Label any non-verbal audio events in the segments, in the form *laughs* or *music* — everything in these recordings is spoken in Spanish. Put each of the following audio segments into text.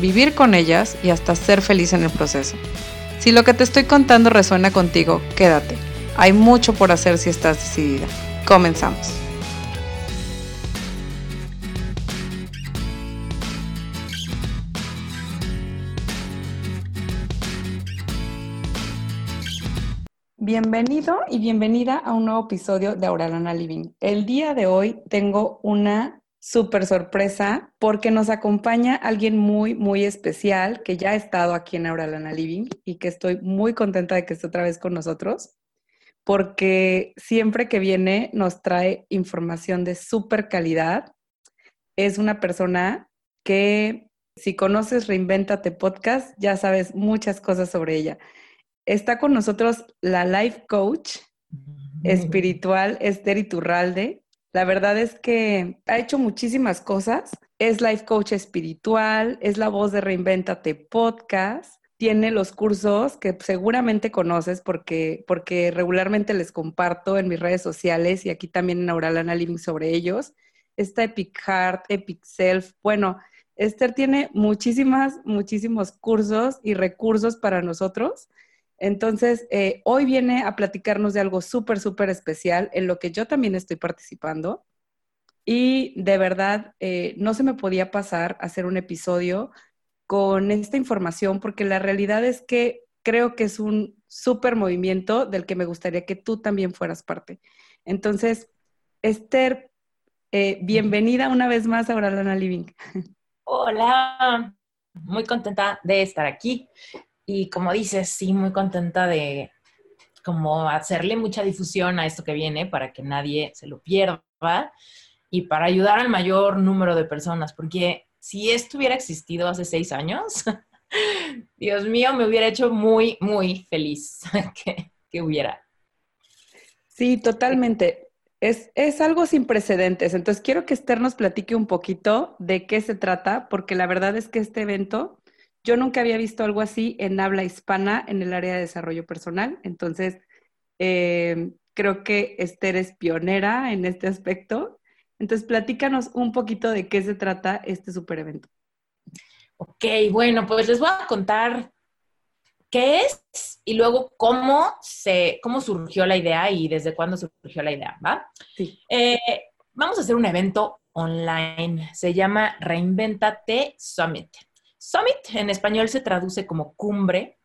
vivir con ellas y hasta ser feliz en el proceso. Si lo que te estoy contando resuena contigo, quédate. Hay mucho por hacer si estás decidida. Comenzamos. Bienvenido y bienvenida a un nuevo episodio de Auralana Living. El día de hoy tengo una súper sorpresa porque nos acompaña alguien muy, muy especial que ya ha estado aquí en Auralana Living y que estoy muy contenta de que esté otra vez con nosotros porque siempre que viene nos trae información de súper calidad. Es una persona que si conoces Reinventate Podcast ya sabes muchas cosas sobre ella. Está con nosotros la life coach espiritual Esther Iturralde la verdad es que ha hecho muchísimas cosas. Es life coach espiritual, es la voz de Reinventate Podcast, tiene los cursos que seguramente conoces porque, porque regularmente les comparto en mis redes sociales y aquí también en Auralana Living sobre ellos. Está Epic Heart, Epic Self. Bueno, Esther tiene muchísimas, muchísimos cursos y recursos para nosotros entonces, eh, hoy viene a platicarnos de algo súper, súper especial en lo que yo también estoy participando. Y de verdad, eh, no se me podía pasar hacer un episodio con esta información porque la realidad es que creo que es un súper movimiento del que me gustaría que tú también fueras parte. Entonces, Esther, eh, bienvenida una vez más a Oralana Living. Hola, muy contenta de estar aquí. Y como dices, sí, muy contenta de como hacerle mucha difusión a esto que viene para que nadie se lo pierda y para ayudar al mayor número de personas, porque si esto hubiera existido hace seis años, *laughs* Dios mío, me hubiera hecho muy, muy feliz *laughs* que, que hubiera. Sí, totalmente. Es, es, algo sin precedentes. Entonces, quiero que Esther nos platique un poquito de qué se trata, porque la verdad es que este evento yo nunca había visto algo así en habla hispana en el área de desarrollo personal, entonces eh, creo que Esther es pionera en este aspecto. Entonces, platícanos un poquito de qué se trata este super evento. Ok, bueno, pues les voy a contar qué es y luego cómo, se, cómo surgió la idea y desde cuándo surgió la idea, ¿va? Sí. Eh, vamos a hacer un evento online. Se llama Reinventate Summit. Summit en español se traduce como cumbre,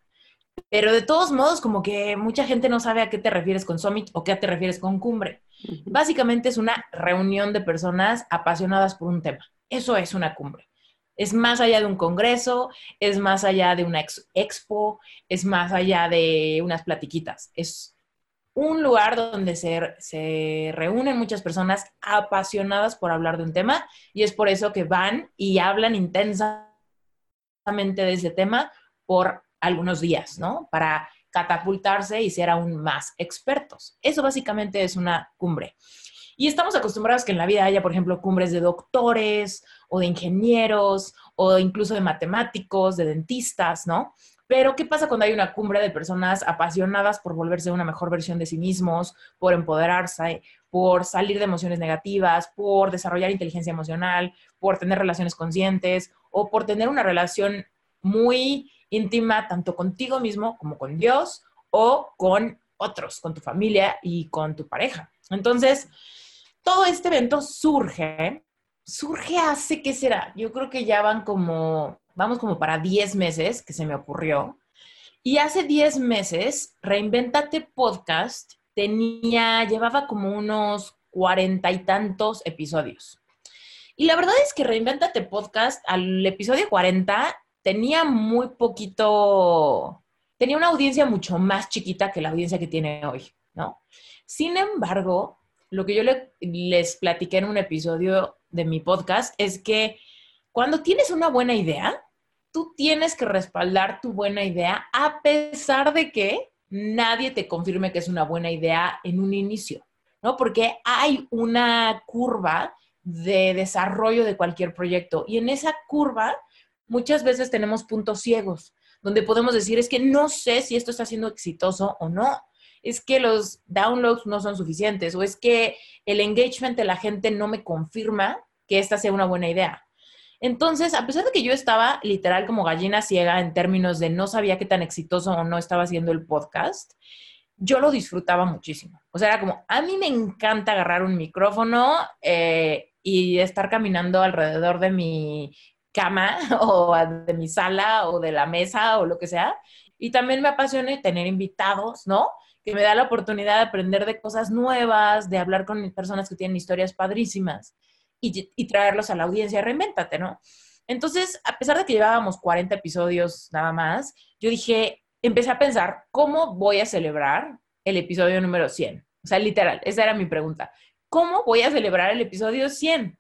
pero de todos modos como que mucha gente no sabe a qué te refieres con summit o qué te refieres con cumbre. Básicamente es una reunión de personas apasionadas por un tema. Eso es una cumbre. Es más allá de un congreso, es más allá de una expo, es más allá de unas platiquitas. Es un lugar donde se, se, reúnen muchas personas apasionadas por hablar de un tema y es por eso que van y hablan intensamente de ese tema por algunos días, ¿no? Para catapultarse y ser aún más expertos. Eso básicamente es una cumbre. Y estamos acostumbrados que en la vida haya, por ejemplo, cumbres de doctores o de ingenieros o incluso de matemáticos, de dentistas, ¿no? Pero ¿qué pasa cuando hay una cumbre de personas apasionadas por volverse una mejor versión de sí mismos, por empoderarse, por salir de emociones negativas, por desarrollar inteligencia emocional, por tener relaciones conscientes o por tener una relación muy íntima tanto contigo mismo como con Dios o con otros, con tu familia y con tu pareja. Entonces, todo este evento surge, surge hace, ¿qué será? Yo creo que ya van como, vamos como para 10 meses que se me ocurrió. Y hace 10 meses, Reinventate Podcast tenía, llevaba como unos cuarenta y tantos episodios. Y la verdad es que Reinventate Podcast al episodio 40 tenía muy poquito, tenía una audiencia mucho más chiquita que la audiencia que tiene hoy, ¿no? Sin embargo, lo que yo les platiqué en un episodio de mi podcast es que cuando tienes una buena idea, tú tienes que respaldar tu buena idea a pesar de que nadie te confirme que es una buena idea en un inicio, ¿no? Porque hay una curva de desarrollo de cualquier proyecto y en esa curva muchas veces tenemos puntos ciegos donde podemos decir es que no sé si esto está siendo exitoso o no es que los downloads no son suficientes o es que el engagement de la gente no me confirma que esta sea una buena idea. Entonces, a pesar de que yo estaba literal como gallina ciega en términos de no sabía qué tan exitoso o no estaba haciendo el podcast, yo lo disfrutaba muchísimo. O sea, era como, a mí me encanta agarrar un micrófono eh, y estar caminando alrededor de mi cama *laughs* o de mi sala o de la mesa o lo que sea. Y también me apasiona tener invitados, ¿no? que me da la oportunidad de aprender de cosas nuevas, de hablar con personas que tienen historias padrísimas y, traerlos a la audiencia, reinvéntate, ¿no? Entonces, a pesar de que llevábamos 40 episodios nada más, yo dije, empecé a pensar, ¿cómo voy a celebrar el episodio número 100? O sea, literal, esa era mi pregunta. ¿Cómo voy a celebrar el episodio 100?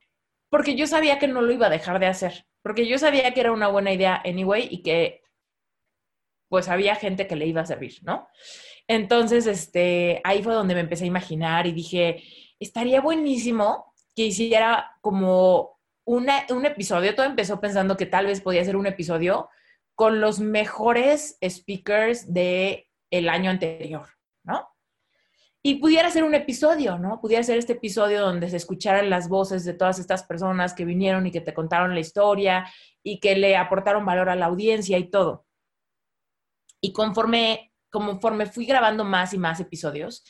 Porque yo sabía que no lo iba a dejar de hacer, porque yo sabía que era una buena idea anyway y que pues había gente que le iba a servir, ¿no? Entonces, este, ahí fue donde me empecé a imaginar y dije, estaría buenísimo que hiciera como un episodio, todo empezó pensando que tal vez podía ser un episodio con los mejores speakers del el año anterior, ¿no? Y pudiera ser un episodio, ¿no? Pudiera ser este episodio donde se escucharan las voces de todas estas personas que vinieron y que te contaron la historia y que le aportaron valor a la audiencia y todo. Y conforme conforme fui grabando más y más episodios,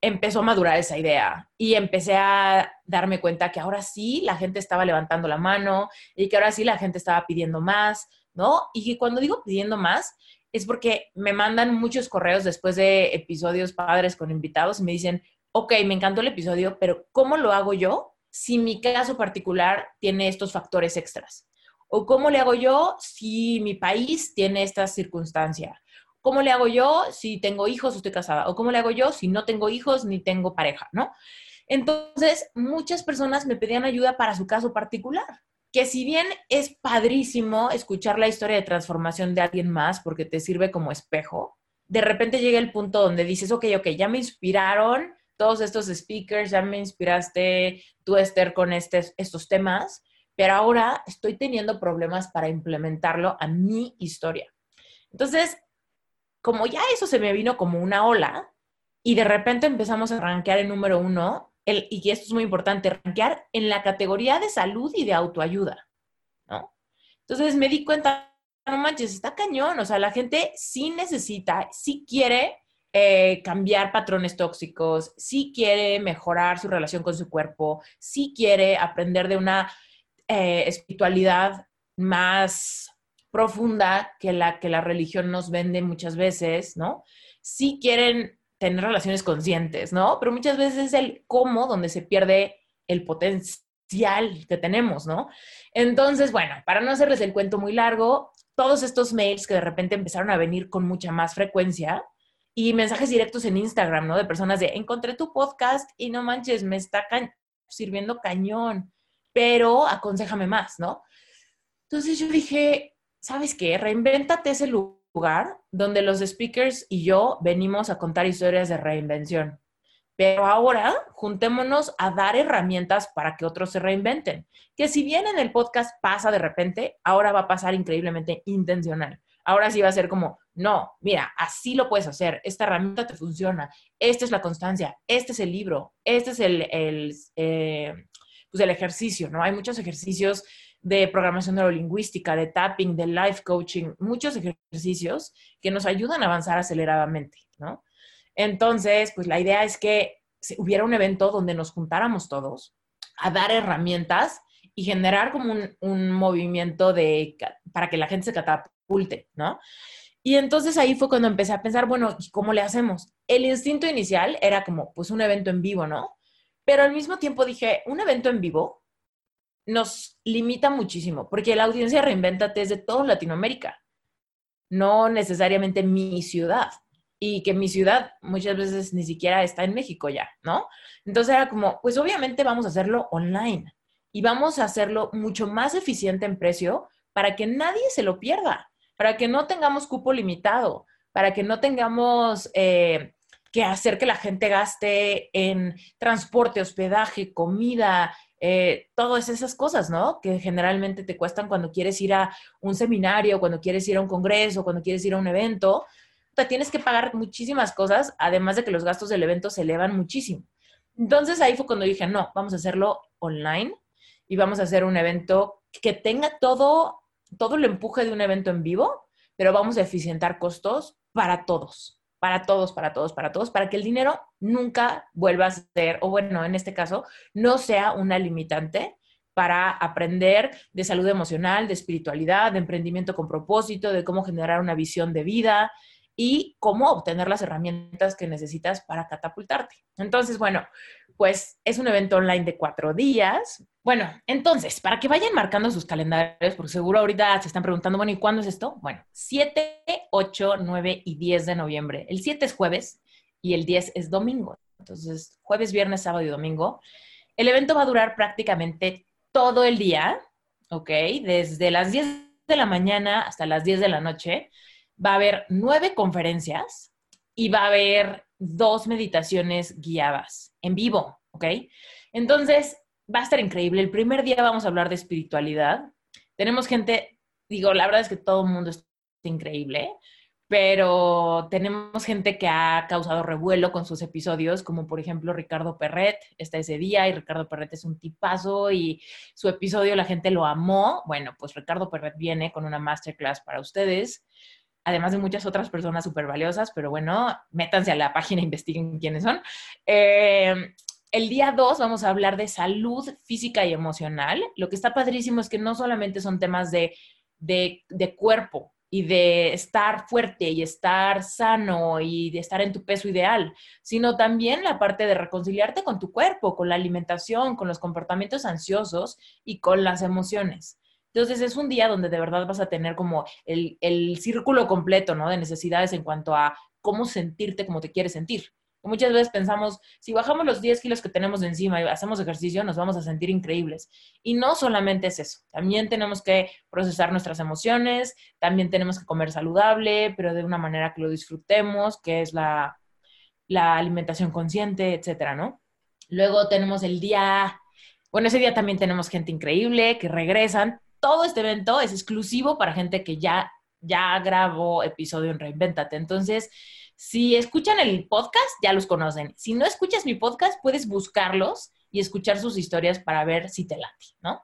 empezó a madurar esa idea y empecé a darme cuenta que ahora sí la gente estaba levantando la mano y que ahora sí la gente estaba pidiendo más, ¿no? Y cuando digo pidiendo más es porque me mandan muchos correos después de episodios padres con invitados y me dicen, ok, me encantó el episodio, pero ¿cómo lo hago yo si mi caso particular tiene estos factores extras? ¿O cómo le hago yo si mi país tiene esta circunstancia? ¿Cómo le hago yo si tengo hijos o estoy casada? ¿O cómo le hago yo si no tengo hijos ni tengo pareja? ¿No? Entonces, muchas personas me pedían ayuda para su caso particular. Que si bien es padrísimo escuchar la historia de transformación de alguien más porque te sirve como espejo, de repente llega el punto donde dices, ok, ok, ya me inspiraron todos estos speakers, ya me inspiraste tú, Esther, con este, estos temas, pero ahora estoy teniendo problemas para implementarlo a mi historia. Entonces, como ya eso se me vino como una ola y de repente empezamos a rankear el número uno, el, y esto es muy importante, rankear en la categoría de salud y de autoayuda, ¿no? Entonces me di cuenta, no manches, está cañón, o sea, la gente sí necesita, sí quiere eh, cambiar patrones tóxicos, sí quiere mejorar su relación con su cuerpo, sí quiere aprender de una eh, espiritualidad más profunda que la que la religión nos vende muchas veces, ¿no? Sí quieren tener relaciones conscientes, ¿no? Pero muchas veces es el cómo donde se pierde el potencial que tenemos, ¿no? Entonces, bueno, para no hacerles el cuento muy largo, todos estos mails que de repente empezaron a venir con mucha más frecuencia y mensajes directos en Instagram, ¿no? De personas de, encontré tu podcast y no manches, me está sirviendo cañón, pero aconsejame más, ¿no? Entonces yo dije, ¿sabes qué? Reinvéntate ese lugar donde los speakers y yo venimos a contar historias de reinvención. Pero ahora juntémonos a dar herramientas para que otros se reinventen. Que si bien en el podcast pasa de repente, ahora va a pasar increíblemente intencional. Ahora sí va a ser como, no, mira, así lo puedes hacer, esta herramienta te funciona, esta es la constancia, este es el libro, este es el, el, eh, pues el ejercicio, ¿no? Hay muchos ejercicios de programación neurolingüística, de tapping, de life coaching, muchos ejercicios que nos ayudan a avanzar aceleradamente, ¿no? Entonces, pues la idea es que hubiera un evento donde nos juntáramos todos a dar herramientas y generar como un, movimiento de, para que la gente se catapulte, ¿no? Y entonces ahí fue cuando empecé a pensar, bueno, ¿y cómo le hacemos? El instinto inicial era como, pues un evento en vivo, ¿no? Pero al mismo tiempo dije, un evento en vivo nos limita muchísimo, porque la audiencia Reinventate es de toda Latinoamérica, no necesariamente mi ciudad. Y que mi ciudad muchas veces ni siquiera está en México ya, ¿no? Entonces era como, pues obviamente vamos a hacerlo online y vamos a hacerlo mucho más eficiente en precio para que nadie se lo pierda, para que no tengamos cupo limitado, para que no tengamos eh, que hacer que la gente gaste en transporte, hospedaje, comida, eh, todas esas cosas, ¿no? Que generalmente te cuestan cuando quieres ir a un seminario, cuando quieres ir a un congreso, cuando quieres ir a un evento. Te tienes que pagar muchísimas cosas, además de que los gastos del evento se elevan muchísimo. Entonces ahí fue cuando dije, no, vamos a hacerlo online y vamos a hacer un evento que tenga todo, todo el empuje de un evento en vivo, pero vamos a eficientar costos para todos, para todos, para todos, para todos, para que el dinero nunca vuelva a ser, o bueno, en este caso, no sea una limitante para aprender de salud emocional, de espiritualidad, de emprendimiento con propósito, de cómo generar una visión de vida, y cómo obtener las herramientas que necesitas para catapultarte. Entonces, bueno, pues es un evento online de cuatro días. Bueno, entonces, para que vayan marcando sus calendarios, porque seguro ahorita se están preguntando, bueno, ¿y cuándo es esto? Bueno, 7, 8, 9 y 10 de noviembre. El 7 es jueves y el 10 es domingo. Entonces, jueves, viernes, sábado y domingo. El evento va a durar prácticamente todo el día, ¿ok? Desde las 10 de la mañana hasta las 10 de la noche va a haber nueve conferencias y va a haber dos meditaciones guiadas en vivo, ¿ok? Entonces, va a estar increíble. El primer día vamos a hablar de espiritualidad. Tenemos gente, digo, la verdad es que todo el mundo es increíble, pero tenemos gente que ha causado revuelo con sus episodios, como por ejemplo Ricardo Perret, está ese día y Ricardo Perret es un tipazo y su episodio la gente lo amó. Bueno, pues Ricardo Perret viene con una masterclass para ustedes además de muchas otras personas súper valiosas, pero bueno, métanse a la página, *laughs* investiguen quiénes son. Eh, el día 2 vamos a hablar de salud física y emocional. Lo que está padrísimo es que no solamente son temas de, de, de cuerpo y de estar fuerte y estar sano y de estar en tu peso ideal, sino también la parte de reconciliarte con tu cuerpo, con la alimentación, con los comportamientos ansiosos y con las emociones. Entonces es un día donde de verdad vas a tener como el, círculo completo, ¿no? De necesidades en cuanto a cómo sentirte como te quieres sentir. Muchas veces pensamos, si bajamos los 10 kilos que tenemos encima y hacemos ejercicio, nos vamos a sentir increíbles. Y no solamente es eso, también tenemos que procesar nuestras emociones, también tenemos que comer saludable, pero de una manera que lo disfrutemos, que es la, la alimentación consciente, etcétera, ¿no? Luego tenemos el día, bueno, ese día también tenemos gente increíble que regresan, todo este evento es exclusivo para gente que ya, ya grabó episodio en Reinventate. Entonces, si escuchan el podcast, ya los conocen. Si no escuchas mi podcast, puedes buscarlos y escuchar sus historias para ver si te late, ¿no?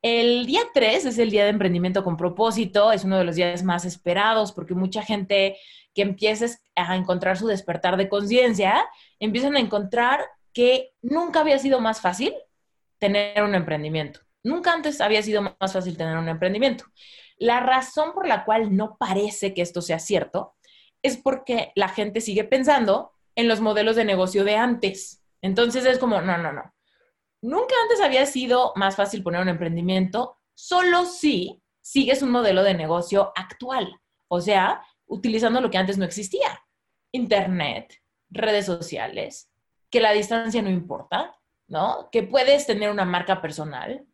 El día 3 es el día de emprendimiento con propósito, es uno de los días más esperados porque mucha gente que empieza a encontrar su despertar de conciencia, empiezan a encontrar que nunca había sido más fácil tener un emprendimiento. Nunca antes había sido más fácil tener un emprendimiento. La razón por la cual no parece que esto sea cierto es porque la gente sigue pensando en los modelos de negocio de antes. Entonces es como, no, no, no. Nunca antes había sido más fácil poner un emprendimiento, solo si sigues un modelo de negocio actual. O sea, utilizando lo que antes no existía. Internet, redes sociales, que la distancia no importa, ¿no? Que puedes tener una marca personal,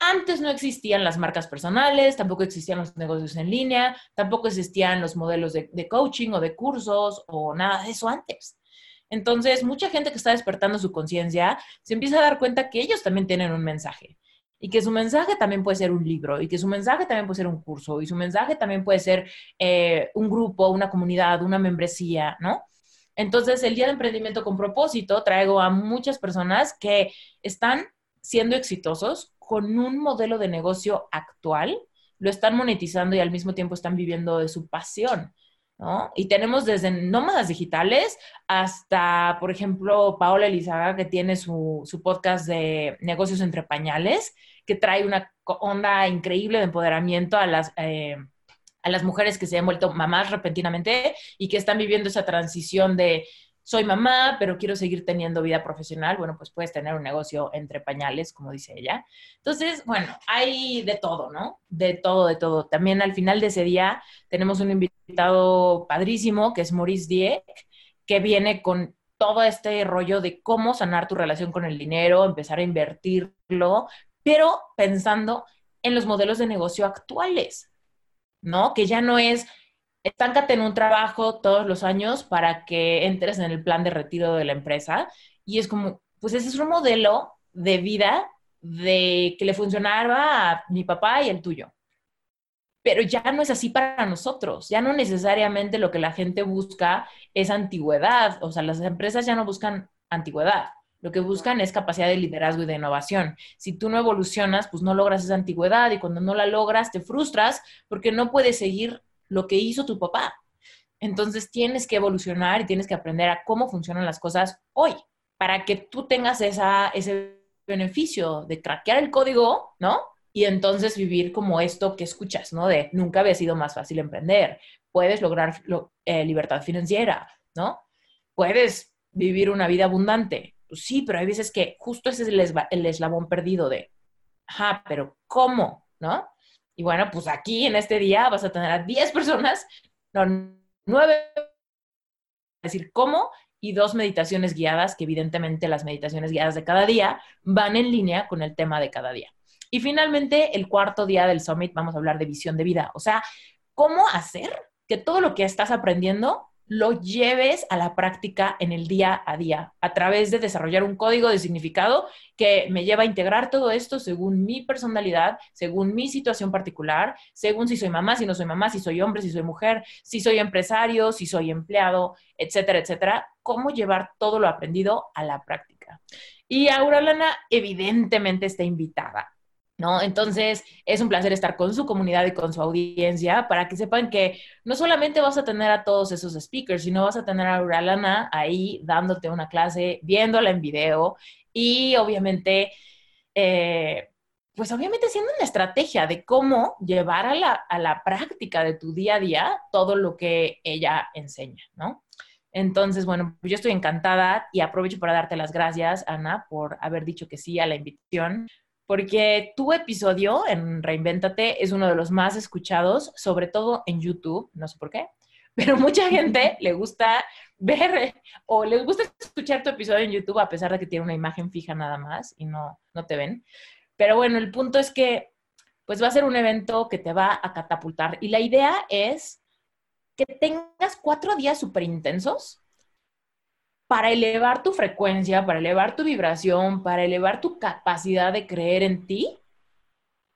antes no existían las marcas personales, tampoco existían los negocios en línea, tampoco existían los modelos de, coaching o de cursos o nada de eso antes. Entonces, mucha gente que está despertando su conciencia se empieza a dar cuenta que ellos también tienen un mensaje y que su mensaje también puede ser un libro y que su mensaje también puede ser un curso y su mensaje también puede ser eh, un grupo, una comunidad, una membresía, ¿no? Entonces, el Día de Emprendimiento con propósito traigo a muchas personas que están siendo exitosos con un modelo de negocio actual, lo están monetizando y al mismo tiempo están viviendo de su pasión. ¿no? Y tenemos desde nómadas digitales hasta, por ejemplo, Paola Elizaga, que tiene su, podcast de negocios entre pañales, que trae una onda increíble de empoderamiento a las, eh, a las mujeres que se han vuelto mamás repentinamente y que están viviendo esa transición de soy mamá, pero quiero seguir teniendo vida profesional, bueno, pues puedes tener un negocio entre pañales, como dice ella. Entonces, bueno, hay de todo, ¿no? De todo, de todo. También al final de ese día tenemos un invitado padrísimo, que es Maurice Dieck, que viene con todo este rollo de cómo sanar tu relación con el dinero, empezar a invertirlo, pero pensando en los modelos de negocio actuales, ¿no? Que ya no es estáncate en un trabajo todos los años para que entres en el plan de retiro de la empresa. Y es como, pues ese es un modelo de vida de que le funcionaba a mi papá y el tuyo. Pero ya no es así para nosotros, ya no necesariamente lo que la gente busca es antigüedad, o sea, las empresas ya no buscan antigüedad, lo que buscan es capacidad de liderazgo y de innovación. Si tú no evolucionas, pues no logras esa antigüedad y cuando no la logras te frustras porque no puedes seguir lo que hizo tu papá. Entonces tienes que evolucionar y tienes que aprender a cómo funcionan las cosas hoy para que tú tengas ese beneficio de craquear el código, ¿no? Y entonces vivir como esto que escuchas, ¿no? De nunca había sido más fácil emprender, puedes lograr eh, libertad financiera, ¿no? Puedes vivir una vida abundante. Pues sí, pero hay veces que justo ese es el, el eslabón perdido de, ajá, pero ¿cómo? ¿No? Y bueno, pues aquí en este día vas a tener a 10 personas, no, 9, decir cómo, y dos meditaciones guiadas, que evidentemente las meditaciones guiadas de cada día van en línea con el tema de cada día. Y finalmente, el cuarto día del summit, vamos a hablar de visión de vida, o sea, cómo hacer que todo lo que estás aprendiendo lo lleves a la práctica en el día a día, a través de desarrollar un código de significado que me lleva a integrar todo esto según mi personalidad, según mi situación particular, según si soy mamá, si no soy mamá, si soy hombre, si soy mujer, si soy empresario, si soy empleado, etcétera, etcétera. Cómo llevar todo lo aprendido a la práctica. Y Auralana evidentemente está invitada ¿no? Entonces, es un placer estar con su comunidad y con su audiencia para que sepan que no solamente vas a tener a todos esos speakers, sino vas a tener a Uralana ahí dándote una clase, viéndola en video y obviamente, eh, pues obviamente siendo una estrategia de cómo llevar a la, a la práctica de tu día a día todo lo que ella enseña, ¿no? Entonces, bueno, yo estoy encantada y aprovecho para darte las gracias, Ana, por haber dicho que sí a la invitación porque tu episodio en Reinvéntate es uno de los más escuchados, sobre todo en YouTube, no sé por qué, *laughs* pero mucha gente le gusta ver o les gusta escuchar tu episodio en YouTube a pesar de que tiene una imagen fija nada más y no, no te ven. Pero bueno, el punto es que pues va a ser un evento que te va a catapultar y la idea es que tengas cuatro días súper intensos para elevar tu frecuencia, para elevar tu vibración, para elevar tu capacidad de creer en ti,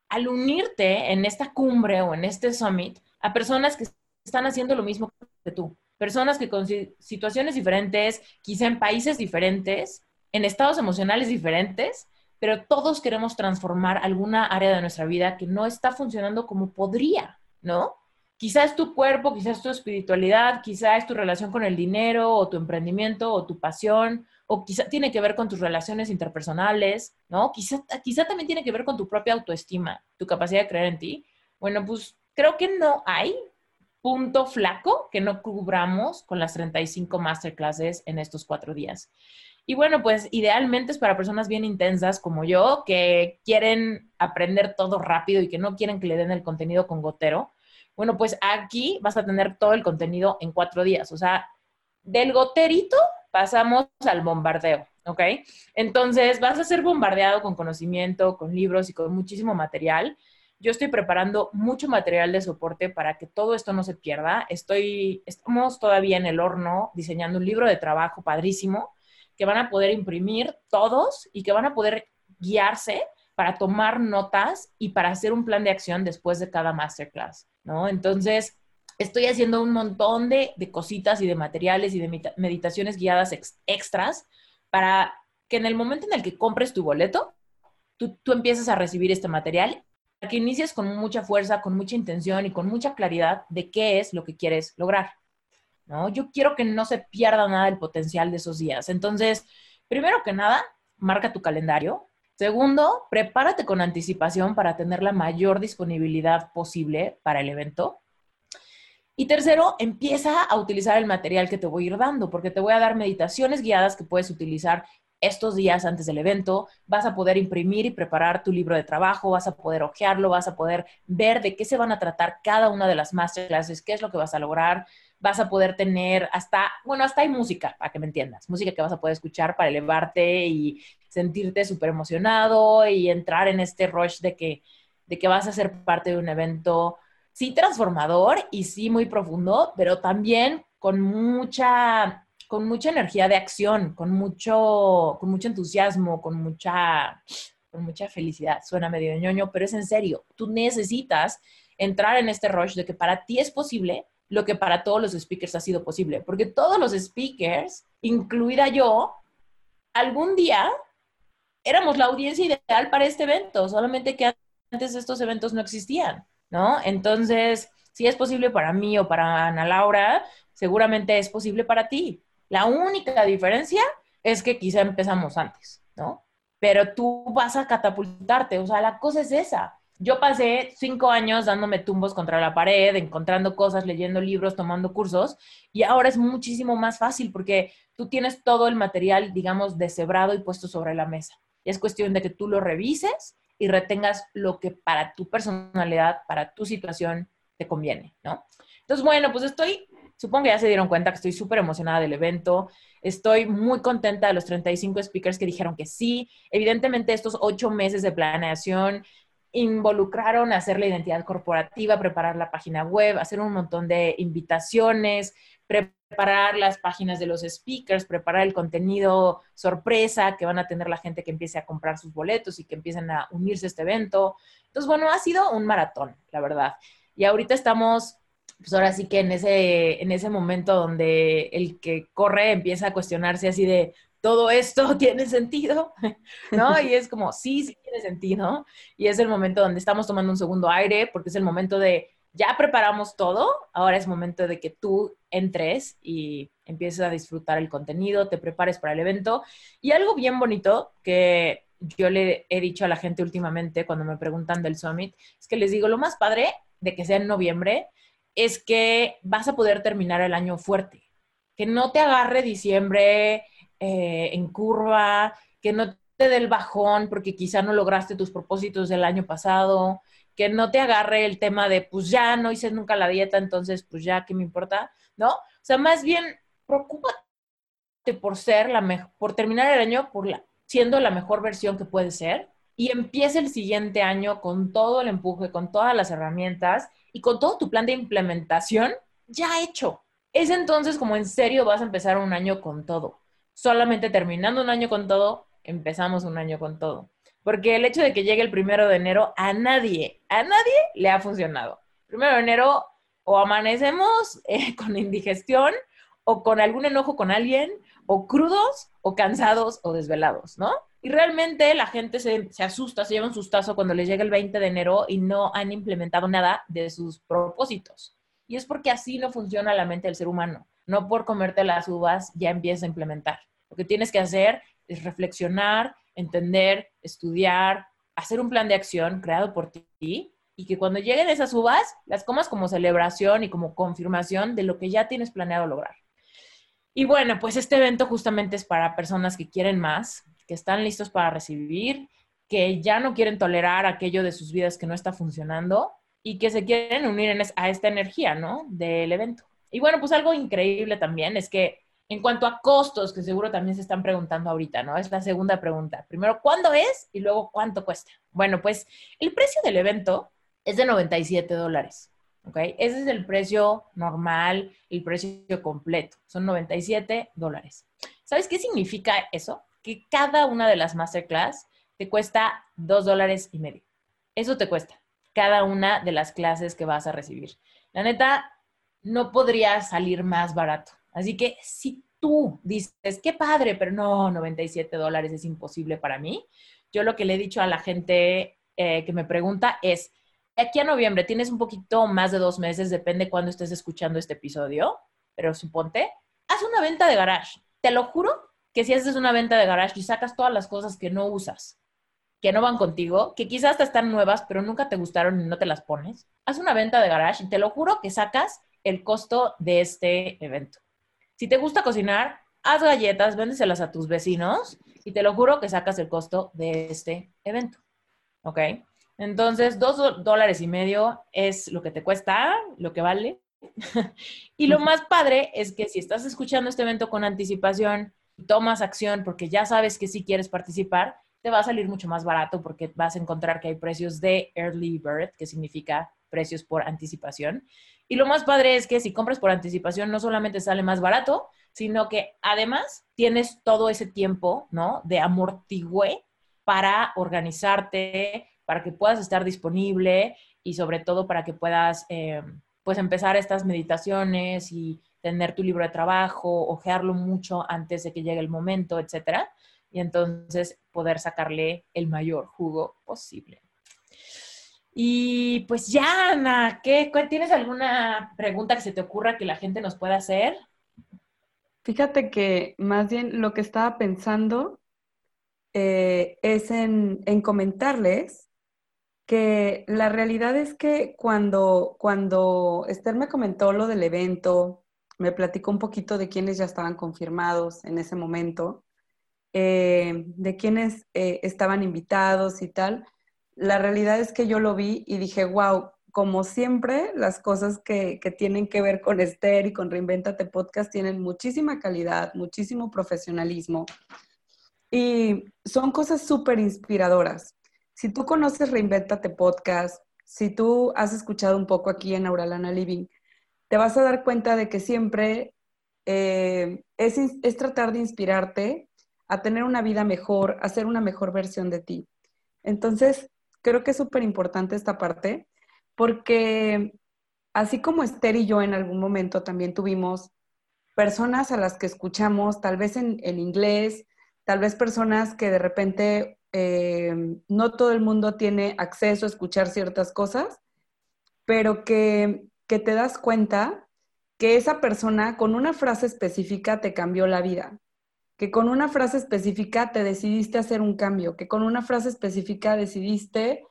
al unirte en esta cumbre o en este summit a personas que están haciendo lo mismo que tú, personas que con situaciones diferentes, quizá en países diferentes, en estados emocionales diferentes, pero todos queremos transformar alguna área de nuestra vida que no está funcionando como podría, ¿no? Quizás tu cuerpo, quizás tu espiritualidad, quizás tu relación con el dinero o tu emprendimiento o tu pasión, o quizá tiene que ver con tus relaciones interpersonales, ¿no? Quizá, quizá también tiene que ver con tu propia autoestima, tu capacidad de creer en ti. Bueno, pues creo que no hay punto flaco que no cubramos con las 35 masterclasses en estos cuatro días. Y bueno, pues idealmente es para personas bien intensas como yo, que quieren aprender todo rápido y que no quieren que le den el contenido con gotero. Bueno, pues aquí vas a tener todo el contenido en cuatro días. O sea, del goterito pasamos al bombardeo, ¿ok? Entonces vas a ser bombardeado con conocimiento, con libros y con muchísimo material. Yo estoy preparando mucho material de soporte para que todo esto no se pierda. Estoy, estamos todavía en el horno diseñando un libro de trabajo padrísimo que van a poder imprimir todos y que van a poder guiarse para tomar notas y para hacer un plan de acción después de cada masterclass, ¿no? Entonces, estoy haciendo un montón de, cositas y de materiales y de meditaciones guiadas extras para que en el momento en el que compres tu boleto, tú, tú empieces a recibir este material, para que inicies con mucha fuerza, con mucha intención y con mucha claridad de qué es lo que quieres lograr, ¿no? Yo quiero que no se pierda nada del potencial de esos días. Entonces, primero que nada, marca tu calendario, Segundo, prepárate con anticipación para tener la mayor disponibilidad posible para el evento. Y tercero, empieza a utilizar el material que te voy a ir dando, porque te voy a dar meditaciones guiadas que puedes utilizar estos días antes del evento. Vas a poder imprimir y preparar tu libro de trabajo, vas a poder hojearlo, vas a poder ver de qué se van a tratar cada una de las masterclasses, qué es lo que vas a lograr. Vas a poder tener hasta, bueno, hasta hay música, para que me entiendas, música que vas a poder escuchar para elevarte y sentirte súper emocionado y entrar en este rush de que, de que vas a ser parte de un evento, sí transformador y sí muy profundo, pero también con mucha, con mucha energía de acción, con mucho, con mucho entusiasmo, con mucha, con mucha felicidad. Suena medio ñoño, pero es en serio. Tú necesitas entrar en este rush de que para ti es posible lo que para todos los speakers ha sido posible, porque todos los speakers, incluida yo, algún día éramos la audiencia ideal para este evento, solamente que antes estos eventos no existían, ¿no? Entonces, si es posible para mí o para Ana Laura, seguramente es posible para ti. La única diferencia es que quizá empezamos antes, ¿no? Pero tú vas a catapultarte, o sea, la cosa es esa. Yo pasé cinco años dándome tumbos contra la pared, encontrando cosas, leyendo libros, tomando cursos, y ahora es muchísimo más fácil porque tú tienes todo el material, digamos, deshebrado y puesto sobre la mesa. Es cuestión de que tú lo revises y retengas lo que para tu personalidad, para tu situación te conviene, ¿no? Entonces, bueno, pues estoy, supongo que ya se dieron cuenta que estoy súper emocionada del evento. Estoy muy contenta de los 35 speakers que dijeron que sí. Evidentemente, estos ocho meses de planeación involucraron hacer la identidad corporativa, preparar la página web, hacer un montón de invitaciones, preparar las páginas de los speakers, preparar el contenido sorpresa que van a tener la gente que empiece a comprar sus boletos y que empiecen a unirse a este evento. Entonces, bueno, ha sido un maratón, la verdad. Y ahorita estamos, pues ahora sí que en ese, en ese momento donde el que corre empieza a cuestionarse así de, todo esto *laughs* tiene sentido, *laughs* ¿no? Y es como, sí, sí tiene sentido. Y es el momento donde estamos tomando un segundo aire, porque es el momento de, ya preparamos todo, ahora es momento de que tú entres y empieces a disfrutar el contenido, te prepares para el evento. Y algo bien bonito que yo le he dicho a la gente últimamente cuando me preguntan del summit, es que les digo, lo más padre de que sea en noviembre es que vas a poder terminar el año fuerte, que no te agarre diciembre eh, en curva, que no te dé el bajón porque quizá no lograste tus propósitos del año pasado, que no te agarre el tema de, pues ya no hice nunca la dieta, entonces pues ya, ¿qué me importa? ¿No? O sea, más bien, preocúpate por ser la mejor, por terminar el año por siendo la mejor versión que puede ser y empiece el siguiente año con todo el empuje, con todas las herramientas y con todo tu plan de implementación ya hecho. Es entonces como en serio vas a empezar un año con todo solamente terminando un año con todo, empezamos un año con todo. Porque el hecho de que llegue el primero de enero, a nadie, a nadie le ha funcionado. Primero de enero, o amanecemos eh, *laughs* con indigestión, o con algún enojo con alguien, o crudos, o cansados, o desvelados, ¿no? Y realmente la gente se, asusta, se lleva un sustazo cuando les llega el 20 de enero y no han implementado nada de sus propósitos. Y es porque así no funciona la mente del ser humano no por comerte las uvas ya empieza a implementar. Lo que tienes que hacer es reflexionar, entender, estudiar, hacer un plan de acción creado por ti y que cuando lleguen esas uvas las comas como celebración y como confirmación de lo que ya tienes planeado lograr. Y bueno, pues este evento justamente es para personas que quieren más, que están listos para recibir, que ya no quieren tolerar aquello de sus vidas que no está funcionando y que se quieren unir a esta energía, ¿no? Del evento. Y bueno, pues algo increíble también es que en cuanto a costos, que seguro también se están preguntando ahorita, ¿no? Es la segunda pregunta. Primero, ¿cuándo es? Y luego, ¿cuánto cuesta? Bueno, pues el precio del evento es de 97 dólares, ¿ok? Ese es el precio normal, el precio completo. Son 97 dólares. ¿Sabes qué significa eso? Que cada una de las masterclass te cuesta 2 dólares y medio. Eso te cuesta cada una de las clases que vas a recibir. La neta, no podría salir más barato. Así que si tú dices, qué padre, pero no, 97 dólares es imposible para mí, yo lo que le he dicho a la gente eh, que me pregunta es, aquí a noviembre tienes un poquito más de dos meses, depende cuándo estés escuchando este episodio, pero suponte, haz una venta de garage. Te lo juro que si haces una venta de garage y sacas todas las cosas que no usas, que no van contigo, que quizás te están nuevas, pero nunca te gustaron y no te las pones, haz una venta de garage y te lo juro que sacas el costo de este evento. Si te gusta cocinar, haz galletas, véndeselas a tus vecinos y te lo juro que sacas el costo de este evento. ¿Ok? Entonces, dos dólares y medio es lo que te cuesta, lo que vale. *laughs* y lo más padre es que si estás escuchando este evento con anticipación, tomas acción porque ya sabes que sí quieres participar, te va a salir mucho más barato porque vas a encontrar que hay precios de early bird, que significa precios por anticipación. Y lo más padre es que si compras por anticipación no solamente sale más barato, sino que además tienes todo ese tiempo, ¿no? De amortigüe para organizarte, para que puedas estar disponible y sobre todo para que puedas, eh, pues, empezar estas meditaciones y tener tu libro de trabajo, ojearlo mucho antes de que llegue el momento, etcétera. Y entonces poder sacarle el mayor jugo posible. Y pues ya, Ana, ¿qué, ¿tienes alguna pregunta que se te ocurra que la gente nos pueda hacer? Fíjate que más bien lo que estaba pensando eh, es en, comentarles que la realidad es que cuando, cuando Esther me comentó lo del evento, me platicó un poquito de quienes ya estaban confirmados en ese momento, eh, de quienes eh, estaban invitados y tal, la realidad es que yo lo vi y dije, wow, como siempre, las cosas que, tienen que ver con Esther y con Reinventate Podcast tienen muchísima calidad, muchísimo profesionalismo y son cosas súper inspiradoras. Si tú conoces Reinventate Podcast, si tú has escuchado un poco aquí en Auralana Living, te vas a dar cuenta de que siempre eh, es, es tratar de inspirarte a tener una vida mejor, a ser una mejor versión de ti. Entonces, creo que es súper importante esta parte porque así como Esther y yo en algún momento también tuvimos personas a las que escuchamos, tal vez en, inglés, tal vez personas que de repente eh, no todo el mundo tiene acceso a escuchar ciertas cosas, pero que, que te das cuenta que esa persona con una frase específica te cambió la vida, que con una frase específica te decidiste hacer un cambio, que con una frase específica decidiste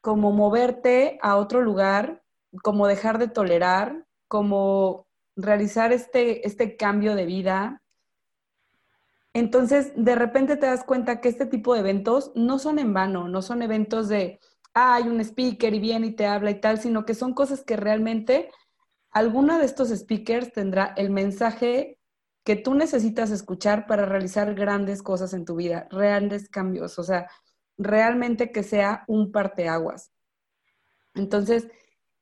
como moverte a otro lugar, como dejar de tolerar, como realizar este, este cambio de vida. Entonces, de repente te das cuenta que este tipo de eventos no son en vano, no son eventos de, ah, hay un speaker y viene y te habla y tal, sino que son cosas que realmente alguno de estos speakers tendrá el mensaje que tú necesitas escuchar para realizar grandes cosas en tu vida, grandes cambios. O sea, realmente que sea un parteaguas. Entonces,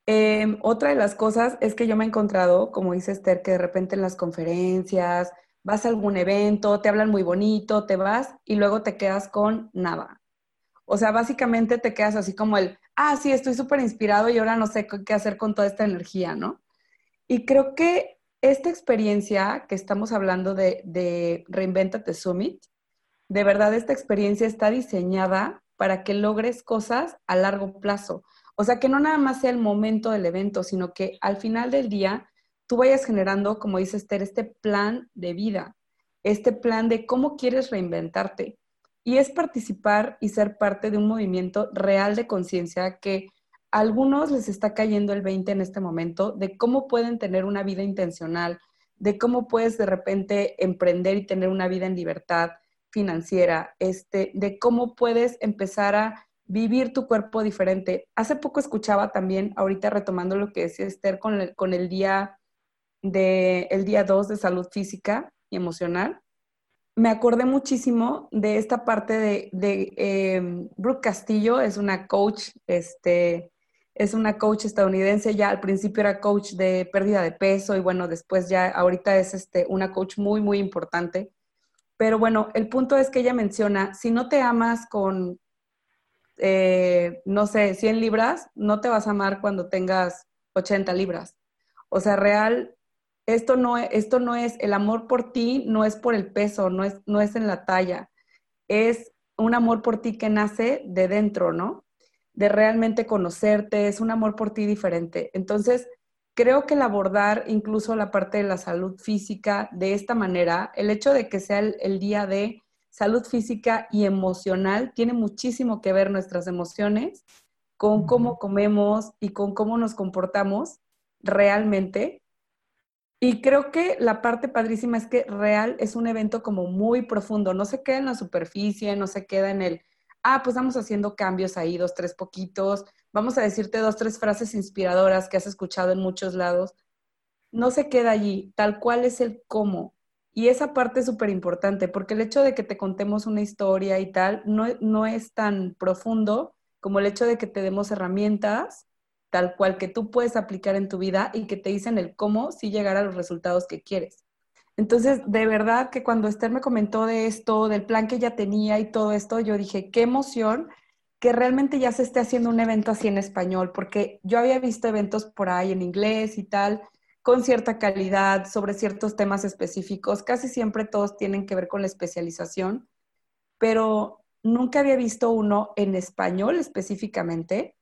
em, otra de las cosas es que yo me he encontrado, como dice Esther, que de repente en las conferencias, vas a algún evento, te hablan muy bonito, te vas y luego te quedas con nada. O sea, básicamente te quedas así como el, ah, sí, estoy súper inspirado y ahora no sé qué hacer con toda esta energía, ¿no? Y creo que esta experiencia que estamos hablando de, Reinventate Summit de verdad esta experiencia está diseñada para que logres cosas a largo plazo. O sea, que no nada más sea el momento del evento, sino que al final del día tú vayas generando, como dice Esther, este plan de vida, este plan de cómo quieres reinventarte. Y es participar y ser parte de un movimiento real de conciencia que algunos les está cayendo el 20 en este momento de cómo pueden tener una vida intencional, de cómo puedes de repente emprender y tener una vida en libertad, financiera, este, de cómo puedes empezar a vivir tu cuerpo diferente. Hace poco escuchaba también, ahorita retomando lo que decía Esther con el, con el día de el día 2 de salud física y emocional, me acordé muchísimo de esta parte de, de em, Brooke Castillo, es una coach, este, es una coach estadounidense, ya al principio era coach de pérdida de peso y bueno, después ya ahorita es este, una coach muy, muy importante pero bueno, el punto es que ella menciona, si no te amas con, eh, no sé, 100 libras, no te vas a amar cuando tengas 80 libras. O sea, real, esto no, esto no es, el amor por ti no es por el peso, no es, no es en la talla, es un amor por ti que nace de dentro, ¿no? De realmente conocerte, es un amor por ti diferente. Entonces, creo que el abordar incluso la parte de la salud física de esta manera, el hecho de que sea el, día de salud física y emocional, tiene muchísimo que ver nuestras emociones con cómo comemos y con cómo nos comportamos realmente. Y creo que la parte padrísima es que real es un evento como muy profundo, no se queda en la superficie, no se queda en el, ah, pues vamos haciendo cambios ahí, dos, tres poquitos, vamos a decirte dos, tres frases inspiradoras que has escuchado en muchos lados, no se queda allí, tal cual es el cómo. Y esa parte es súper importante, porque el hecho de que te contemos una historia y tal, no, no es tan profundo como el hecho de que te demos herramientas tal cual que tú puedes aplicar en tu vida y que te dicen el cómo si llegar a los resultados que quieres. Entonces, de verdad que cuando Esther me comentó de esto, del plan que ella tenía y todo esto, yo dije, qué emoción que realmente ya se esté haciendo un evento así en español, porque yo había visto eventos por ahí en inglés y tal, con cierta calidad, sobre ciertos temas específicos, casi siempre todos tienen que ver con la especialización, pero nunca había visto uno en español específicamente,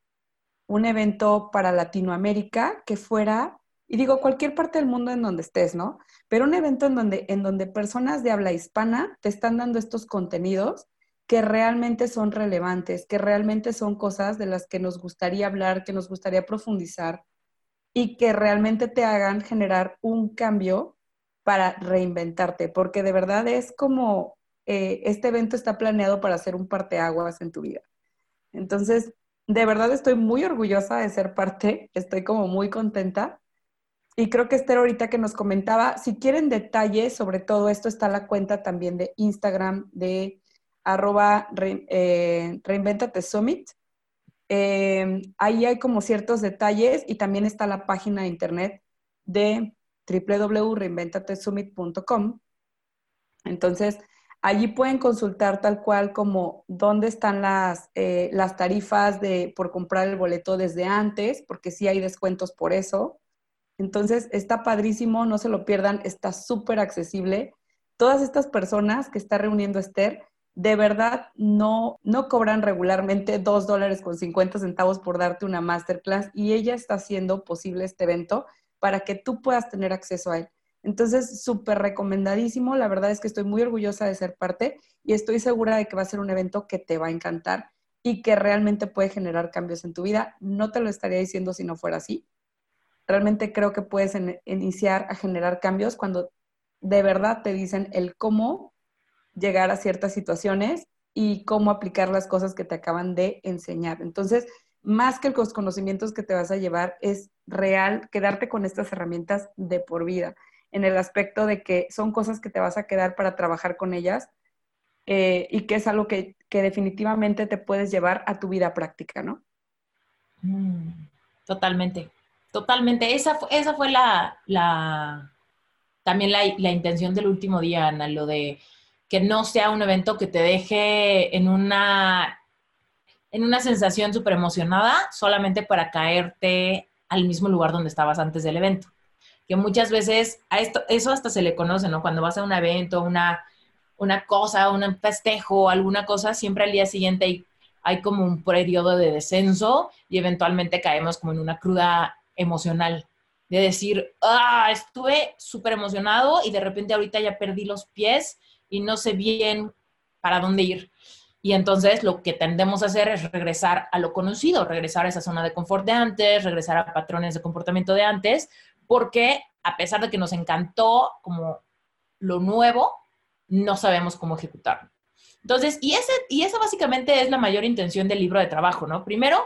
un evento para Latinoamérica que fuera, y digo cualquier parte del mundo en donde estés, ¿no? Pero un evento en donde, en donde personas de habla hispana te están dando estos contenidos que realmente son relevantes, que realmente son cosas de las que nos gustaría hablar, que nos gustaría profundizar y que realmente te hagan generar un cambio para reinventarte, porque de verdad es como eh, este evento está planeado para hacer un parteaguas en tu vida. Entonces, de verdad estoy muy orgullosa de ser parte, estoy como muy contenta. Y creo que Esther ahorita que nos comentaba, si quieren detalles sobre todo esto, está la cuenta también de Instagram de arroba eh, reinventate summit. Eh, ahí hay como ciertos detalles y también está la página de internet de www.reinventatesummit.com. Entonces, allí pueden consultar tal cual como dónde están las, eh, las tarifas de, por comprar el boleto desde antes, porque sí hay descuentos por eso. Entonces, está padrísimo, no se lo pierdan, está súper accesible. Todas estas personas que está reuniendo Esther de verdad no, no cobran regularmente dos dólares con 50 centavos por darte una masterclass y ella está haciendo posible este evento para que tú puedas tener acceso a él. Entonces, súper recomendadísimo. La verdad es que estoy muy orgullosa de ser parte y estoy segura de que va a ser un evento que te va a encantar y que realmente puede generar cambios en tu vida. No te lo estaría diciendo si no fuera así. Realmente creo que puedes iniciar a generar cambios cuando de verdad te dicen el cómo llegar a ciertas situaciones y cómo aplicar las cosas que te acaban de enseñar. Entonces, más que los conocimientos que te vas a llevar, es real quedarte con estas herramientas de por vida, en el aspecto de que son cosas que te vas a quedar para trabajar con ellas eh, y que es algo que, definitivamente te puedes llevar a tu vida práctica, ¿no? Mm, totalmente, totalmente. Esa, esa fue la, la también la, la intención del último día, Ana, lo de que no sea un evento que te deje en una, en una sensación súper emocionada solamente para caerte al mismo lugar donde estabas antes del evento. Que muchas veces a esto, eso hasta se le conoce, ¿no? Cuando vas a un evento, una, una cosa, un festejo, alguna cosa, siempre al día siguiente hay, hay como un periodo de descenso y eventualmente caemos como en una cruda emocional de decir, ah, estuve súper emocionado y de repente ahorita ya perdí los pies y no sé bien para dónde ir. Y entonces lo que tendemos a hacer es regresar a lo conocido, regresar a esa zona de confort de antes, regresar a patrones de comportamiento de antes, porque a pesar de que nos encantó como lo nuevo, no sabemos cómo ejecutarlo. Entonces, y, ese, y esa básicamente es la mayor intención del libro de trabajo, ¿no? Primero,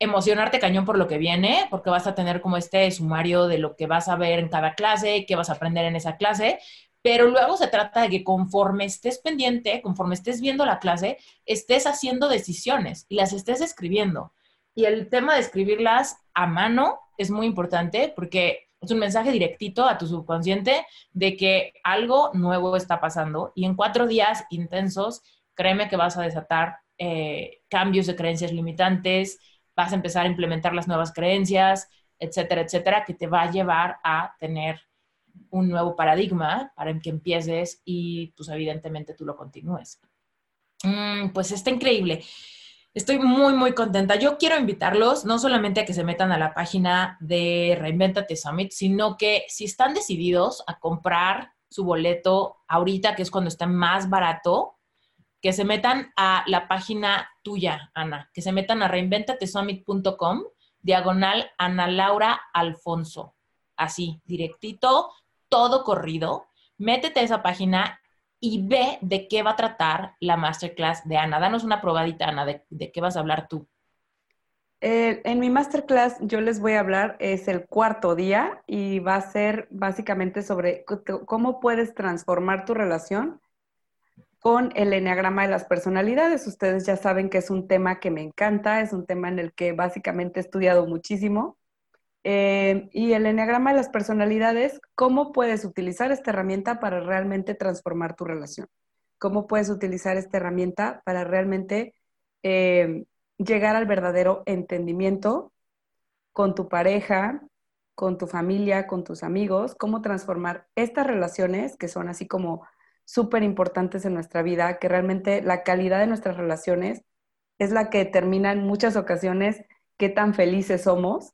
emocionarte cañón por lo que viene, porque vas a tener como este sumario de lo que vas a ver en cada clase, qué vas a aprender en esa clase, pero luego se trata de que conforme estés pendiente, conforme estés viendo la clase, estés haciendo decisiones y las estés escribiendo. Y el tema de escribirlas a mano es muy importante porque es un mensaje directito a tu subconsciente de que algo nuevo está pasando y en cuatro días intensos, créeme que vas a desatar eh, cambios de creencias limitantes, vas a empezar a implementar las nuevas creencias, etcétera, etcétera, que te va a llevar a tener un nuevo paradigma para que empieces y pues evidentemente tú lo continúes. Mm, pues está increíble. Estoy muy, muy contenta. Yo quiero invitarlos no solamente a que se metan a la página de Reinventate Summit, sino que si están decididos a comprar su boleto ahorita, que es cuando está más barato, que se metan a la página tuya, Ana, que se metan a reinventatesummit.com, diagonal Ana Laura Alfonso. Así, directito, todo corrido, métete a esa página y ve de qué va a tratar la masterclass de Ana. Danos una probadita, Ana, de, qué vas a hablar tú. Eh, en mi masterclass yo les voy a hablar, es el cuarto día y va a ser básicamente sobre cómo puedes transformar tu relación con el enneagrama de las personalidades. Ustedes ya saben que es un tema que me encanta, es un tema en el que básicamente he estudiado muchísimo. Eh, y el enneagrama de las personalidades, ¿cómo puedes utilizar esta herramienta para realmente transformar tu relación? ¿Cómo puedes utilizar esta herramienta para realmente eh, llegar al verdadero entendimiento con tu pareja, con tu familia, con tus amigos, cómo transformar estas relaciones que son así como súper importantes en nuestra vida, que realmente la calidad de nuestras relaciones es la que determina en muchas ocasiones qué tan felices somos.